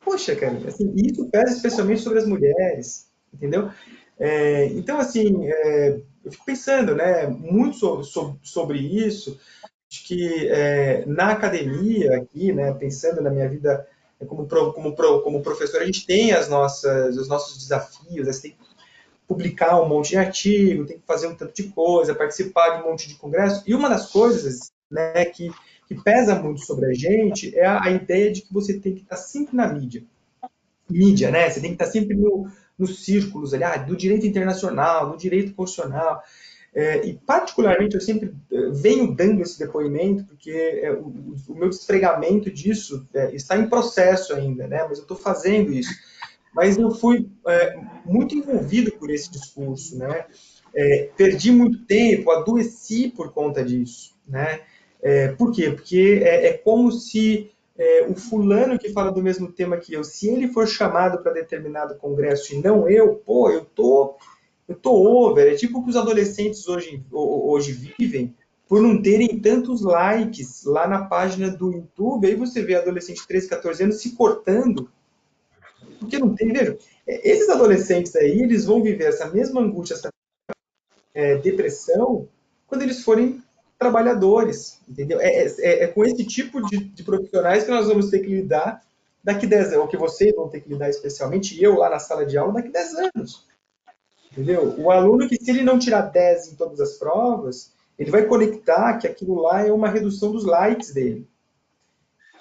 [SPEAKER 3] Poxa, cara, assim, isso pesa especialmente sobre as mulheres, entendeu? É, então, assim, é, eu fico pensando, né, muito sobre, sobre, sobre isso, Acho que é, na academia aqui, né, pensando na minha vida como, como, como professor, a gente tem as nossas, os nossos desafios, você tem que publicar um monte de artigo, tem que fazer um tanto de coisa, participar de um monte de congresso. E uma das coisas né, que, que pesa muito sobre a gente é a, a ideia de que você tem que estar sempre na mídia. Mídia, né? Você tem que estar sempre no, nos círculos ali, ah, do direito internacional, do direito constitucional. É, e, particularmente, eu sempre é, venho dando esse depoimento, porque é, o, o, meu despregamento disso é, está em processo ainda, né? mas eu estou fazendo isso. Mas eu fui é, muito envolvido por esse discurso, né? É, perdi muito tempo, adoeci por conta disso. Né? por quê? Porque é, como se o fulano que fala do mesmo tema que eu, se ele for chamado para determinado congresso e não eu, pô, eu estou eu tô over. É tipo que os adolescentes hoje, hoje vivem por não terem tantos likes lá na página do YouTube. Aí você vê adolescente de 13, 14 anos se cortando. Porque não tem, veja, é, esses adolescentes aí, eles vão viver essa mesma angústia, essa é, depressão, quando eles forem trabalhadores, entendeu? É, é, é com esse tipo de, de, profissionais que nós vamos ter que lidar daqui 10 anos, ou que vocês vão ter que lidar especialmente, eu lá na sala de aula, daqui 10 anos. Entendeu? O aluno que, se ele não tirar 10 em todas as provas, ele vai conectar que aquilo lá é uma redução dos likes dele.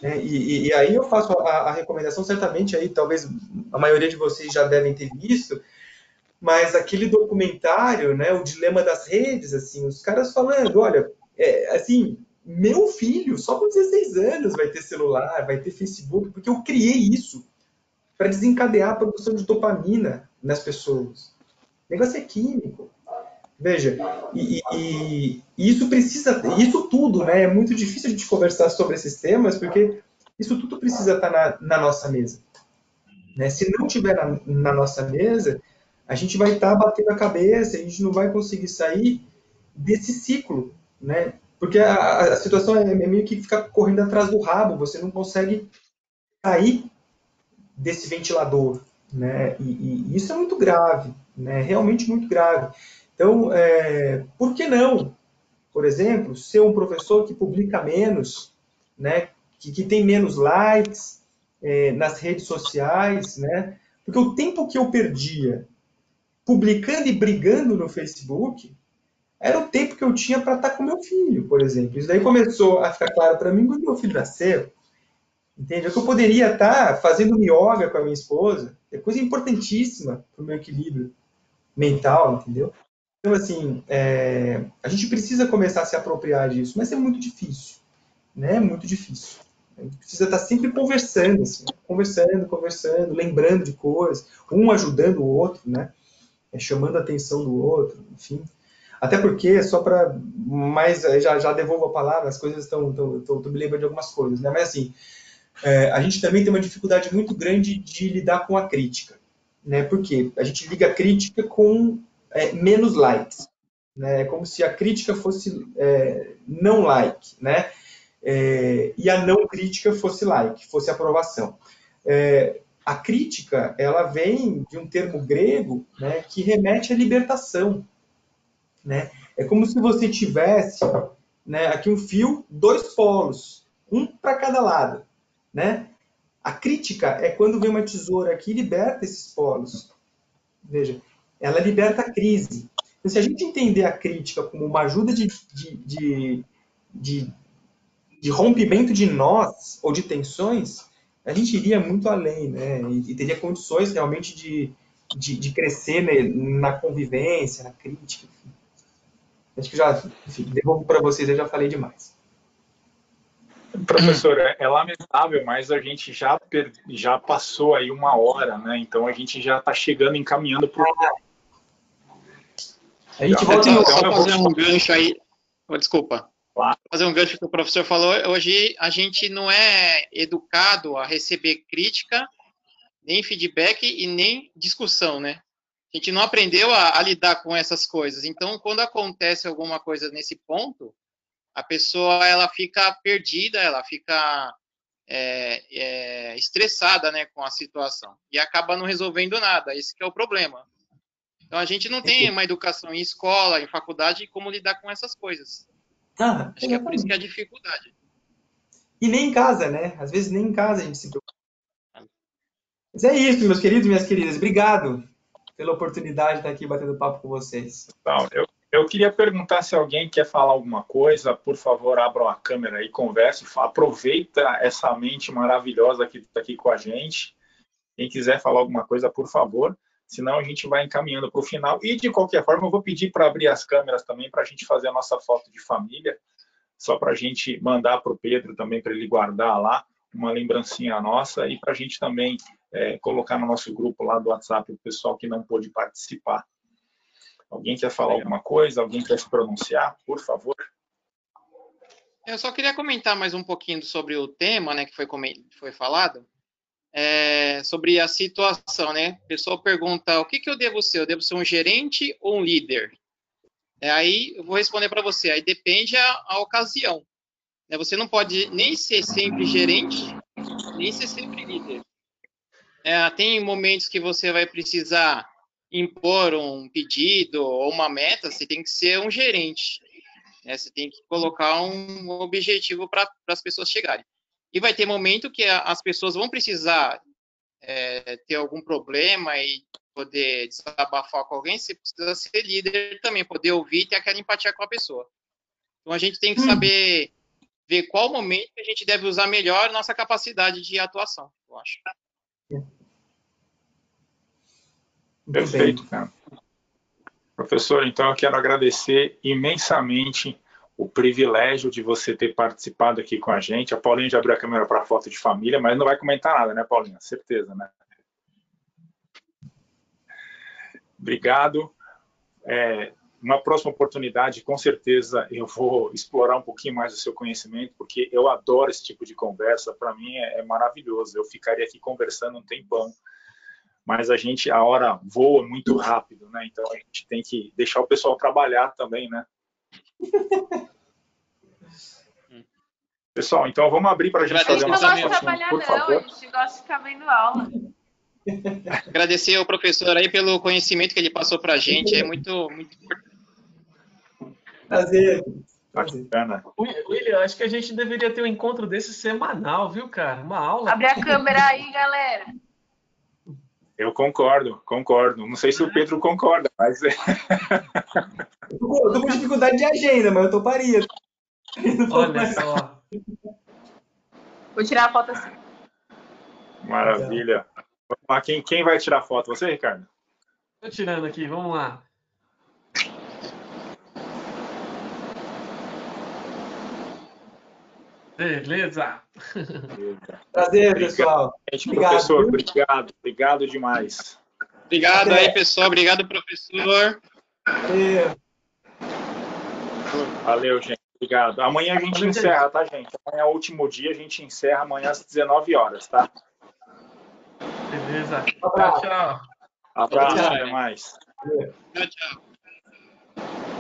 [SPEAKER 3] É, e, e, aí eu faço a, a, recomendação, certamente aí, talvez a maioria de vocês já devem ter visto, mas aquele documentário, né, o dilema das redes, assim, os caras falando, olha, é, assim, meu filho, só com 16 anos vai ter celular, vai ter Facebook, porque eu criei isso para desencadear a produção de dopamina nas pessoas. O negócio é químico. Veja, e, e, e, isso precisa, isso tudo, né? É muito difícil a gente conversar sobre esses temas, porque isso tudo precisa estar na, na nossa mesa. Né? Se não tiver na, na, nossa mesa, a gente vai estar batendo a cabeça, a gente não vai conseguir sair desse ciclo, né? Porque a, a situação é, é meio que ficar correndo atrás do rabo, você não consegue sair desse ventilador, né? E, e isso é muito grave, né? Realmente muito grave. Então, é, por que não, por exemplo, ser um professor que publica menos, né? Que, que tem menos likes é, nas redes sociais, né? Porque o tempo que eu perdia publicando e brigando no Facebook era o tempo que eu tinha para estar tá com meu filho, por exemplo. Isso daí começou a ficar claro para mim quando meu filho nasceu. Entende? É que eu poderia estar tá fazendo yoga com a minha esposa, é coisa importantíssima para o meu equilíbrio mental, entendeu? Então, assim, é, a gente precisa começar a se apropriar disso, mas é muito difícil, né? É muito difícil. A gente precisa estar tá sempre conversando, assim, conversando, conversando, lembrando de coisas, um ajudando o outro, né? É, chamando a atenção do outro, enfim. Até porque, só para mais, já, já devolvo a palavra, as coisas estão, estou me lembrando de algumas coisas, né? Mas assim, é, a gente também tem uma dificuldade muito grande de lidar com a crítica. Né? Porque a gente liga a crítica com é, menos likes. Né? É como se a crítica fosse é, não like, né? É, e a não crítica fosse like, fosse aprovação. É, a crítica, ela vem de um termo grego né, que remete à libertação. Né? É como se você tivesse né, aqui um fio, dois polos, um para cada lado né? A crítica é quando vem uma tesoura aqui e liberta esses polos. Veja, ela liberta a crise. Então, se a gente entender a crítica como uma ajuda de, de, de, de, de rompimento de nós ou de tensões, a gente iria muito além, né? E, e teria condições realmente de, de, de crescer né, na convivência, na crítica. Enfim. Acho que já, enfim, devolvo para vocês, eu já falei demais.
[SPEAKER 2] Professor, é, é, lamentável, mas a gente já, per... já passou aí uma hora, né? Então a gente já está chegando, encaminhando para
[SPEAKER 4] A gente volta então, só fazer vou... um gancho aí. Oh, desculpa. Claro. Fazer um gancho que o professor falou. Hoje a gente não é educado a receber crítica, nem feedback e nem discussão, né? A gente não aprendeu a, a lidar com essas coisas. Então, quando acontece alguma coisa nesse ponto, a pessoa ela fica perdida, ela fica é, é, estressada né, com a situação e acaba não resolvendo nada. Esse é o problema. Então a gente não tem uma educação em escola, em faculdade, como lidar com essas coisas. Ah, Acho que é por isso que é a dificuldade.
[SPEAKER 3] E nem em casa, né? Às vezes nem em casa a gente se preocupa. Mas é isso, meus queridos e minhas queridas. Obrigado pela oportunidade de estar aqui batendo papo com vocês.
[SPEAKER 2] Então, eu eu queria perguntar se alguém quer falar alguma coisa, por favor, abram a câmera e converse. Aproveita essa mente maravilhosa que está aqui com a gente. Quem quiser falar alguma coisa, por favor. Senão a gente vai encaminhando para o final. E de qualquer forma, eu vou pedir para abrir as câmeras também para a gente fazer a nossa foto de família, só para a gente mandar para o Pedro também para ele guardar lá uma lembrancinha nossa e para a gente também é, colocar no nosso grupo lá do WhatsApp o pessoal que não pôde participar. Alguém quer falar alguma coisa? Alguém quer se pronunciar? Por favor.
[SPEAKER 4] Eu só queria comentar mais um pouquinho sobre o tema, né, que foi, foi falado, é, sobre a situação, né? O pessoal pergunta, o que, que eu devo ser? Eu devo ser um gerente ou um líder? É, aí eu vou responder para você, aí depende a, a ocasião. Né? Você não pode nem ser sempre gerente, nem ser sempre líder. É, tem momentos que você vai precisar impor um pedido ou uma meta, você tem que ser um gerente. Né? Você tem que colocar um objetivo para as pessoas chegarem. E vai ter momento que as pessoas vão precisar é, ter algum problema e poder desabafar com alguém, você precisa ser líder também, poder ouvir e ter aquela empatia com a pessoa. Então a gente tem que hum. saber ver qual momento a gente deve usar melhor nossa capacidade de atuação, eu acho.
[SPEAKER 2] Perfeito, cara. Professor, então eu quero agradecer imensamente o privilégio de você ter participado aqui com a gente. A Paulinha já abriu a câmera para foto de família, mas não vai comentar nada, né, Paulinha? Certeza, né? Obrigado. É, uma próxima oportunidade, com certeza, eu vou explorar um pouquinho mais o seu conhecimento, porque eu adoro esse tipo de conversa. Para mim é, é maravilhoso. Eu ficaria aqui conversando um tempão mas a gente, a hora voa muito rápido, né? Então a gente tem que deixar o pessoal trabalhar também, né? Pessoal, então vamos abrir para a gente fazer uma
[SPEAKER 7] A gente não gosta de trabalhar, não, favor. a gente gosta de ficar vendo aula.
[SPEAKER 4] Agradecer ao professor aí pelo conhecimento que ele passou para a gente, é muito, muito importante.
[SPEAKER 3] Prazer.
[SPEAKER 2] Bacana.
[SPEAKER 6] William, acho que a gente deveria ter um encontro desse semanal, viu, cara? Uma aula.
[SPEAKER 7] Abre a câmera aí, galera.
[SPEAKER 2] Eu concordo, concordo. Não sei se o Pedro concorda, mas. É.
[SPEAKER 3] eu tô com dificuldade de agenda, mas eu toparia.
[SPEAKER 6] Olha só.
[SPEAKER 7] Vou tirar a foto assim.
[SPEAKER 2] Maravilha. Quem, quem vai tirar foto? Você, Ricardo?
[SPEAKER 6] Estou tirando aqui, vamos lá. Beleza.
[SPEAKER 3] Prazer, pessoal.
[SPEAKER 2] Gente, obrigado. Professor, obrigado, obrigado demais.
[SPEAKER 4] Obrigado aí, pessoal. Obrigado, professor.
[SPEAKER 3] Valeu.
[SPEAKER 2] Valeu, gente. Obrigado. Amanhã a gente Valeu, encerra, tá, gente? Amanhã é o último dia, a gente encerra amanhã às 19 horas, tá?
[SPEAKER 6] Beleza. Tchau, tchau.
[SPEAKER 2] Abraço, até mais.
[SPEAKER 4] Tchau, tchau.